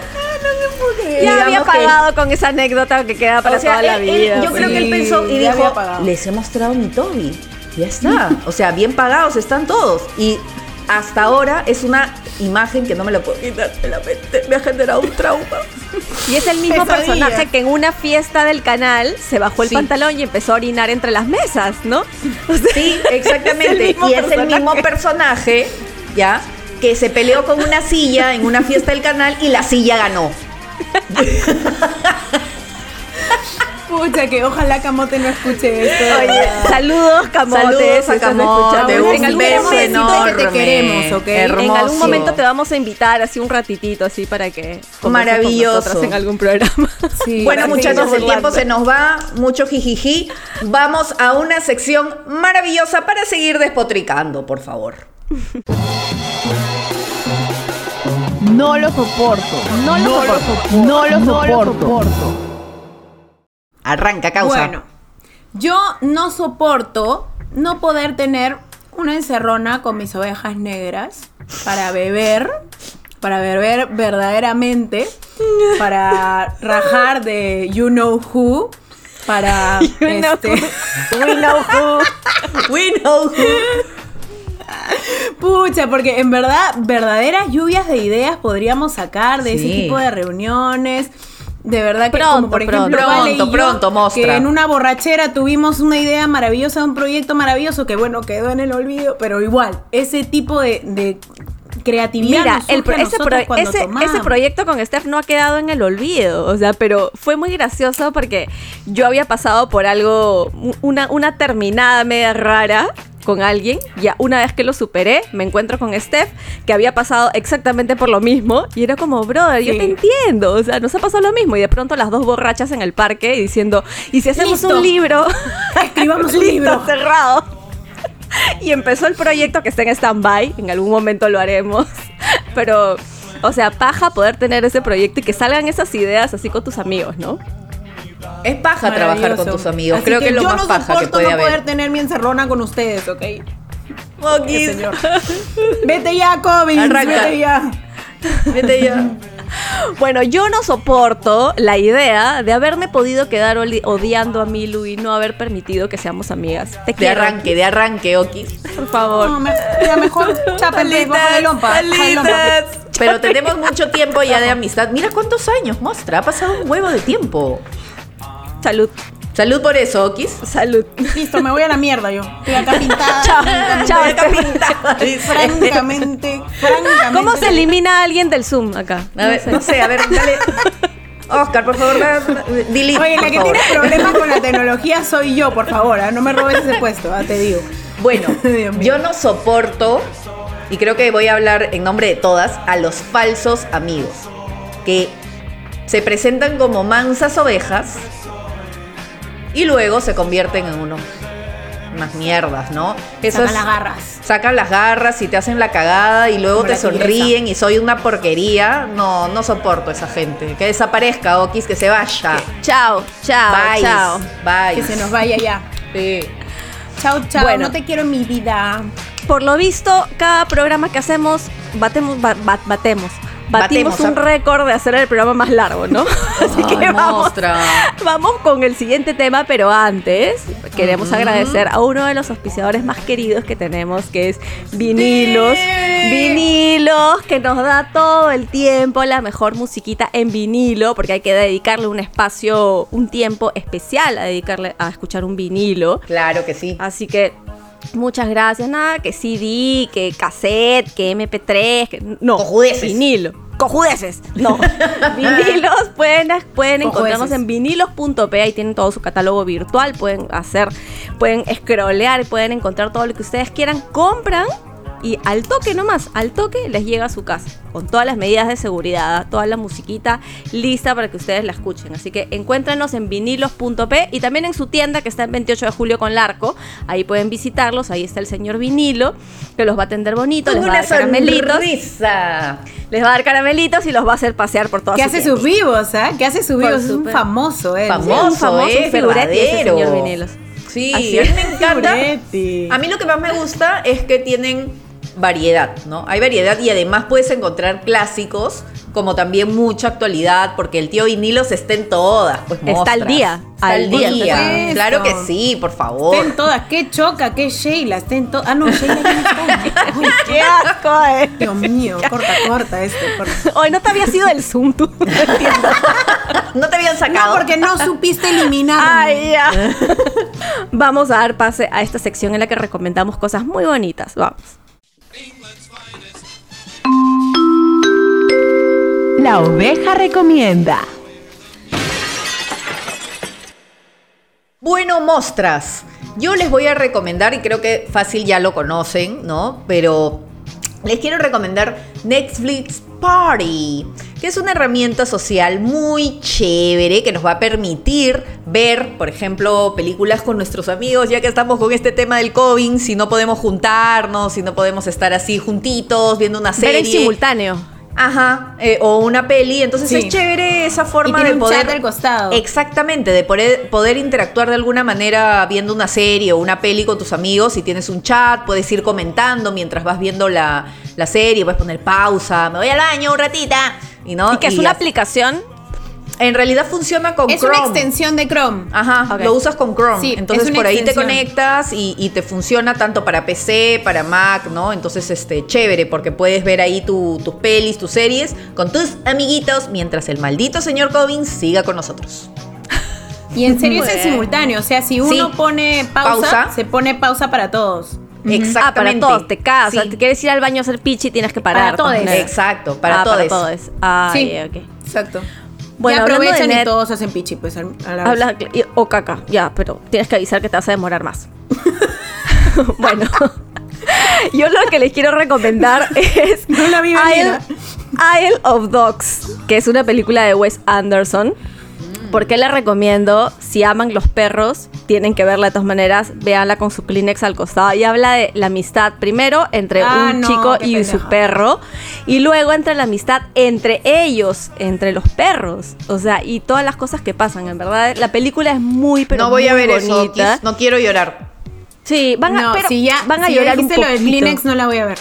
Ya digamos había que- pagado con esa anécdota que queda para o sea, toda la él- vida. yo creo que él pensó y ya dijo, les he mostrado mi Toby. Ya está. O sea, bien pagados están todos. Y hasta ahora es una imagen que no me la puedo quitar de la mente. Me ha generado un trauma. Y es el mismo personaje que en una fiesta del canal se bajó el Sí. pantalón y empezó a orinar entre las mesas, ¿no? O sea, Sí, exactamente. y es el mismo personaje, ¿ya? Que se peleó con una silla en una fiesta del canal y la silla ganó. Pucha, que ojalá Camote no escuche esto. Oye, saludos, Camote. Saludos a Camote, un En algún beso momento- enorme. que te queremos, ¿ok? En algún Hermoso. momento te vamos a invitar así un ratitito, así para que con Maravilloso. nosotras en algún programa. Sí, Bueno, muchachos, el tiempo se nos va, mucho jijiji. Vamos a una sección maravillosa para seguir despotricando, por favor. No lo soporto. No lo soporto. No lo soporto. Arranca, causa. Bueno, yo no soporto no poder tener una encerrona con mis ovejas negras para beber, para beber verdaderamente, para rajar de you know who, para know este, We know who. We know who. pucha, porque en verdad verdaderas lluvias de ideas podríamos sacar de ese tipo de reuniones. De verdad que Pronto, como por ejemplo pronto. Vale y Pronto, yo, pronto, mostra. que en una borrachera tuvimos una idea maravillosa un proyecto maravilloso que bueno quedó en el olvido, pero igual ese tipo de, de creatividad Mira, el ese, pro- ese proyecto con Steph no ha quedado en el olvido, o sea, pero fue muy gracioso porque yo había pasado por algo, una, una terminada media rara con alguien, ya una vez que lo superé, me encuentro con Steph, que había pasado exactamente por lo mismo, y era como, brother, yo te entiendo, o sea, nos ha pasado lo mismo, y de pronto las dos borrachas en el parque diciendo, ¿y si hacemos Listo. un libro? Escribamos un libro. cerrado. Y empezó el proyecto que está en stand-by, en algún momento lo haremos, pero, o sea, paja poder tener ese proyecto y que salgan esas ideas así con tus amigos, ¿no? Es paja trabajar con tus amigos. Así Creo que, es lo yo más no paja que soporto puede no haber. poder tener mi encerrona con ustedes, ¿ok? Vete ya, Kobe. Arranca. Vete ya. Vete ya. Bueno, yo no soporto la idea de haberme podido quedar odiando a Milu y no haber permitido que seamos amigas. Te De quiero, arranque, de arranque, Okis. por favor. No, me, ya mejor de lompa. Pero tenemos mucho tiempo ya de amistad. Mira cuántos años, mostra. Ha pasado un huevo de tiempo. Salud, Salud por eso, Okis. salud. Listo, me voy a la mierda yo. Estoy acá pintada. Chao, francamente, chao, Acá pintada. Francamente, francamente. ¿Cómo se elimina a alguien del Zoom acá? A ver, no sé, a ver, dale. Oscar, por favor, da- delete. Oye, la que favor. tiene problemas con la tecnología soy yo, por favor. ¿ah? No me robes ese puesto, ah, te digo. Bueno, yo no soporto, y creo que voy a hablar en nombre de todas, a los falsos amigos. Que se presentan como mansas ovejas y luego se convierten en unos, unas mierdas, ¿no? Eso Saca es- las garras. Sacan las garras y te hacen la cagada y luego Como te tigresa. sonríen y soy una porquería. No, no soporto a esa gente. Que desaparezca, Okis, que se vaya. Chao, chao, Bye. chao. Bye. Que se nos vaya ya. Sí. Chao, chao. Bueno. No te quiero en mi vida. Por lo visto, cada programa que hacemos, batemos, ba- ba- batemos. Batimos Batemos, un récord de hacer el programa más largo, ¿no? Así que Ay, vamos, vamos con el siguiente tema, pero antes queremos agradecer a uno de los auspiciadores más queridos que tenemos, que es Vinilos. Vinilos, que nos da todo el tiempo la mejor musiquita en vinilo, porque hay que dedicarle un espacio, un tiempo especial a dedicarle a escuchar un vinilo. Claro que sí. Así que muchas gracias. Nada, que CD, que cassette, que MP3, que no, Cojudeces. vinilo. cojudeces. No. vinilos pueden, pueden encontrarnos en vinilos.p, ahí tienen todo su catálogo virtual, pueden hacer, pueden scrollear, pueden encontrar todo lo que ustedes quieran, compran y al toque nomás, al toque les llega a su casa, con todas las medidas de seguridad, toda la musiquita lista para que ustedes la escuchen. Así que encuéntrenos en vinilos.p y también en su tienda que está en 28 de julio con Larco. Ahí pueden visitarlos, ahí está el señor Vinilo, que los va a atender bonito, les va a dar caramelitos. sonrisa. Les va a dar caramelitos y los va a hacer pasear por toda Que su hace tienda. sus vivos, ¿ah? Que hace sus vivos. Es un famoso, ¿eh? Famoso, un famoso eh, figurete ese verdadero. señor Vinilos. Sí, a mí me encanta. A mí lo que más me gusta es que tienen variedad, ¿no? Hay variedad y además puedes encontrar clásicos como también mucha actualidad, porque el tío Vinilos está en todas, pues Está al día, Está al día. Claro que sí, por favor. Está en todas. Qué choca, qué Sheila. Está en todas. Ah, no, Sheila no está. Ay, ¡Qué asco, eh! Dios mío, corta, corta esto. corta. Hoy no te había sido el Zoom tú. No entiendo. No te habían No, sacado. porque no supiste eliminar. Ay, ya. Vamos a dar pase a esta sección en la que recomendamos cosas muy bonitas. Vamos. La oveja recomienda. Bueno, mostras. Yo les voy a recomendar, y creo que fácil ya lo conocen, ¿no? Pero les quiero recomendar Netflix Party, que es una herramienta social muy chévere que nos va a permitir ver, por ejemplo, películas con nuestros amigos, ya que estamos con este tema del COVID, si no podemos juntarnos, si no podemos estar así juntitos viendo una Ver serie. en simultáneo. Ajá, eh, o una peli, entonces Sí. es chévere esa forma Y tiene de un poder chat al costado. Exactamente, de poder, poder interactuar de alguna manera viendo una serie o una peli con tus amigos. Si tienes un chat, puedes ir comentando mientras vas viendo la, la serie, puedes poner pausa, me voy al baño un ratita. Y, no, Y que es una aplicación. En realidad funciona con Es Chrome. una extensión de Chrome. Ajá, lo usas con Chrome. Sí, Entonces es una por ahí extensión. te conectas y, y te funciona tanto para PC, para Mac, ¿no? Entonces, este, chévere, porque puedes ver ahí tu- tus pelis, tus series con tus amiguitos mientras el maldito señor Cobbins siga con nosotros. Y en serio es en simultáneo. O sea, si uno Sí. pone pausa, Pausa. se pone pausa para todos. Exactamente. Ah, para todos, te casas. Sí. O sea, te quieres ir al baño a hacer pichi, tienes que parar. Para todos. Exacto, para Ah, todos. Para todos. Ah, Sí. ya, ok. Exacto. Bueno, y aprovechan y todos hacen pichi, pues al- a la vez. Habla, y- o caca, ya, pero tienes que avisar que te vas a demorar más. bueno, yo lo que les quiero recomendar es No la vi. Isle, Isle of Dogs, que es una película de Wes Anderson. ¿Por qué la recomiendo? Si aman los perros, tienen que verla de todas maneras. Véanla con su Kleenex al costado. Y habla de la amistad primero entre Ah, un no, chico y su perro. Y luego entre la amistad entre ellos, entre los perros. O sea, y todas las cosas que pasan, en verdad. La película es muy, pero no voy a ver eso, bonita. No quiero llorar. Sí, van a, pero si ya, van a si ya llorar un lo del. Kleenex, no la voy a ver.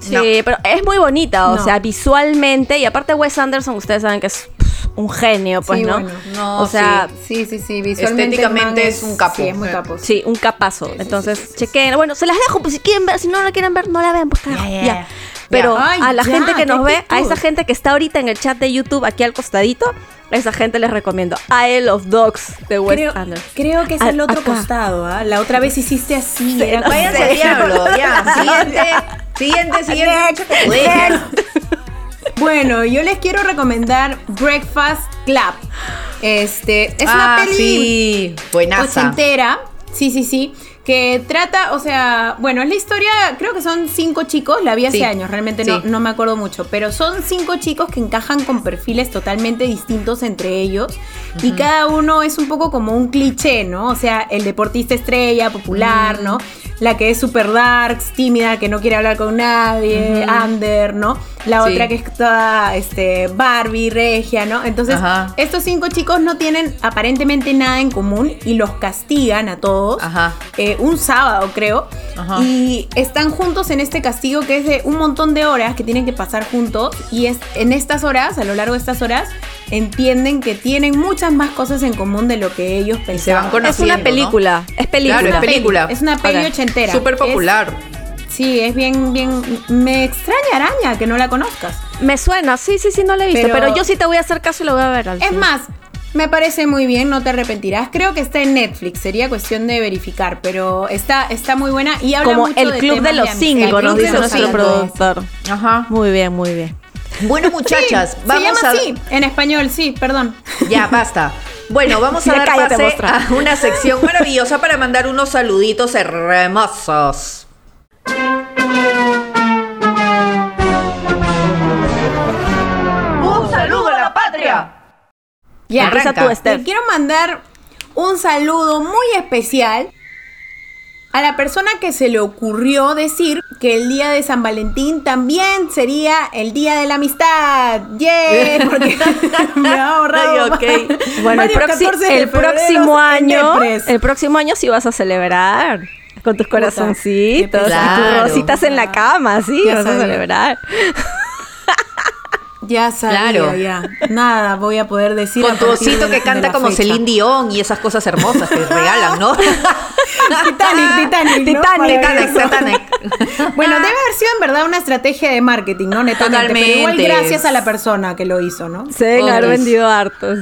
Sí, No. pero es muy bonita, o sea, visualmente. Y aparte Wes Anderson, ustedes saben que es un genio, pues, Sí, ¿no? bueno. No, o sea, Sí, sí, sí. Visualmente Estéticamente es un capo. Sí, es muy capo. sí, un capazo. Entonces, chequen. Bueno, se las dejo, pues si quieren ver, si no la quieren ver, no la vean, pues carajo, Ya. Pero Ay, a la gente que nos ve, a esa gente que está ahorita en el chat de YouTube, aquí al costadito, a esa gente les recomiendo Isle of Dogs de Wes Creo, Anderson. creo que es el otro acá. costado, ¿ah? La otra vez hiciste así. era como- Váyanse al diablo, ya. Siguiente, siguiente, siguiente. Bueno. Yo les quiero recomendar Breakfast Club. Este, es una ah, peli sí, buenaza. ochentera. Sí, sí, sí. Que trata, o sea, bueno, es la historia, creo que son cinco chicos, la vi hace Sí, años, realmente no, sí. no me acuerdo mucho, pero son cinco chicos que encajan con perfiles totalmente distintos entre ellos y cada uno es un poco como un cliché, ¿no? O sea, el deportista estrella, popular, ¿no? La que es super darks, tímida, que no quiere hablar con nadie, under, ¿no? La Sí. otra que es toda este, Barbie, regia, ¿no? Entonces, Ajá. estos cinco chicos no tienen aparentemente nada en común y los castigan a todos Ajá. eh, un sábado, creo. Ajá. Y están juntos en este castigo que es de un montón de horas que tienen que pasar juntos. Y es en estas horas, a lo largo de estas horas, entienden que tienen muchas más cosas en común de lo que ellos pensaban. se van Es una película, es película. Claro, es película. Es una peli Ok. ochentera. Súper Es- popular. sí, es bien, bien. Me extraña araña que no la conozcas. Me suena, sí, sí, sí, no la he visto, Pero- pero, yo sí te voy a hacer caso y lo voy a ver. al Es fin. más, me parece muy bien, no te arrepentirás. Creo que está en Netflix, sería cuestión de verificar, pero está, está muy buena y habla como mucho el de club de los amistad. cinco, El nos Club de dice los nuestro productor. Ajá. Muy bien, muy bien. Bueno, muchachas, Sí, vamos se llama a. así, en español, sí, perdón. Ya, basta. Bueno, vamos a Ya dar cállate, pase mostra. a una sección maravillosa para mandar unos saluditos hermosos. ¡Un saludo a la patria! Ya, Arranca. Empieza tú, Steph. Le quiero mandar un saludo muy especial a la persona que se le ocurrió decir que el día de San Valentín también sería el día de la amistad. ¡Yeah! Porque me ha ahorrado Ay, ok. Bueno, el, varios proxi- 14 de el próximo año, el próximo año sí vas a celebrar con tus corazoncitos, y tus rositas en la cama, sí, vas a celebrar. Ya sabía, Claro. ya. Nada voy a poder decir. Con tu osito que canta como fecha. Celine Dion y esas cosas hermosas que regalan, ¿no? Titanic, Titanic. ¿no? Titanic, Maravilloso. Titanic, Bueno, debe haber sido en verdad una estrategia de marketing, ¿no? Netamente. Pero igual Totalmente. gracias a la persona que lo hizo, ¿no? Se deben haber vendido hartos.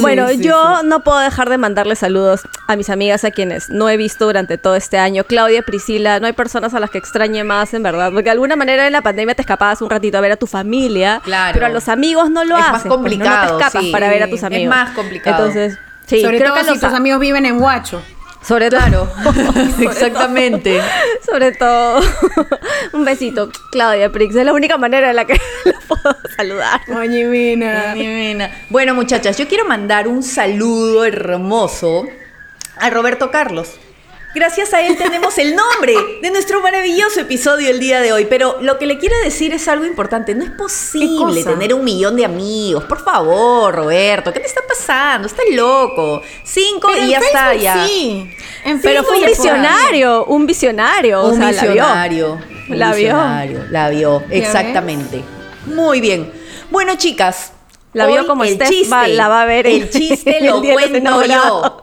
Bueno, sí, yo no puedo dejar de mandarle saludos a mis amigas a quienes no he visto durante todo este año. Claudia, Priscila, no hay personas a las que extrañe más, en verdad. Porque de alguna manera en la pandemia te escapabas un ratito a ver a tu familia. Claro. Pero a los amigos no lo Es más haces. pues, complicado, No, no te escapas sí. para ver a tus Es amigos. más complicado. Entonces, sí, Sobre creo todo que si los tus amigos viven en Huacho. Sobre todo. Claro, exactamente. Sobre todo, un besito, Claudia Prix. Es la única manera en la que la puedo saludar. Mira. Divina. Bueno, muchachas, yo quiero mandar un saludo hermoso a Roberto Carlos. Gracias a él tenemos el nombre de nuestro maravilloso episodio el día de hoy. Pero lo que le quiero decir es algo importante. No es posible tener un millón de amigos. Por favor, Roberto, ¿qué te está pasando? Estás loco. Cinco Pero y ya está, ya. Sí. En Pero fue un visionario, un visionario. o Un sea, visionario. un La vio. visionario, La vio, exactamente. Muy bien. Bueno, chicas. La vio como el Steph chiste, va- la va a ver El chiste lo cuento yo.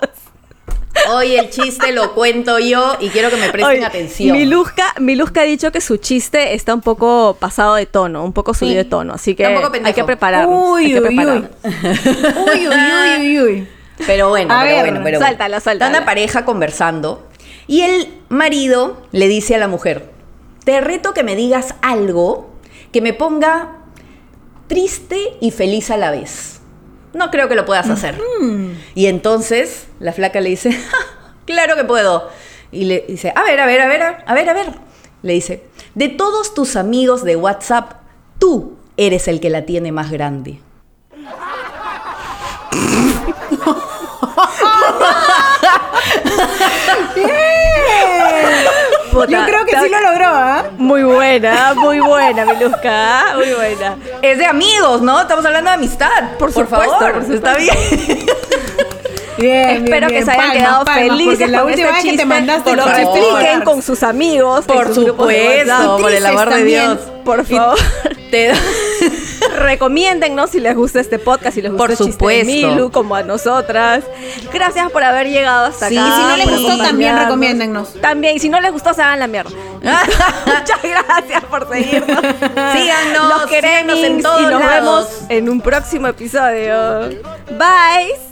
Hoy el chiste lo cuento yo y quiero que me presten Oye, atención. Miluska, Miluska ha dicho que su chiste está un poco pasado de tono, un poco subido Sí. de tono. Así que hay que prepararnos. hay Uy, que uy, uy. prepararnos. Uy, uy, uy, uy, uy. Pero bueno, A pero ver, bueno, pero bueno. suéltala, suéltala. Está una pareja conversando y el marido le dice a la mujer, te reto que me digas algo que me ponga triste y feliz a la vez. No creo que lo puedas hacer. Y entonces la flaca le dice, "Ja, claro que puedo. Y le dice, a ver, a ver, a ver, a ver, a ver. Le dice, de todos tus amigos de WhatsApp, tú eres el que la tiene más grande. Puta, Yo creo que sí lo logró, ¿ah? Muy buena, muy buena, Miluska. Muy buena. Es de amigos, ¿no? Estamos hablando de amistad. Por, supuesto, favor, por está bien. Bien, Espero bien, que se bien. hayan Palmas, quedado palmas, felices la última este vez que te mandaste lo por expliquen con sus amigos. Por sus supuesto, por el amor de. Dios. Por favor. Te Recomiéndennos si les gusta este podcast, si les gusta Por el chiste de supuesto. Milu, como a nosotras. Gracias por haber llegado hasta Sí, acá. si no les gustó, también recomiéndennos. También, y si no les gustó, se hagan la mierda. Muchas gracias por seguirnos. Síganos, Los queremos en todos y nos lados. vemos en un próximo episodio. Bye.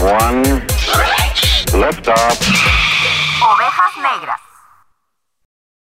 One, lift off. Ovejas negras.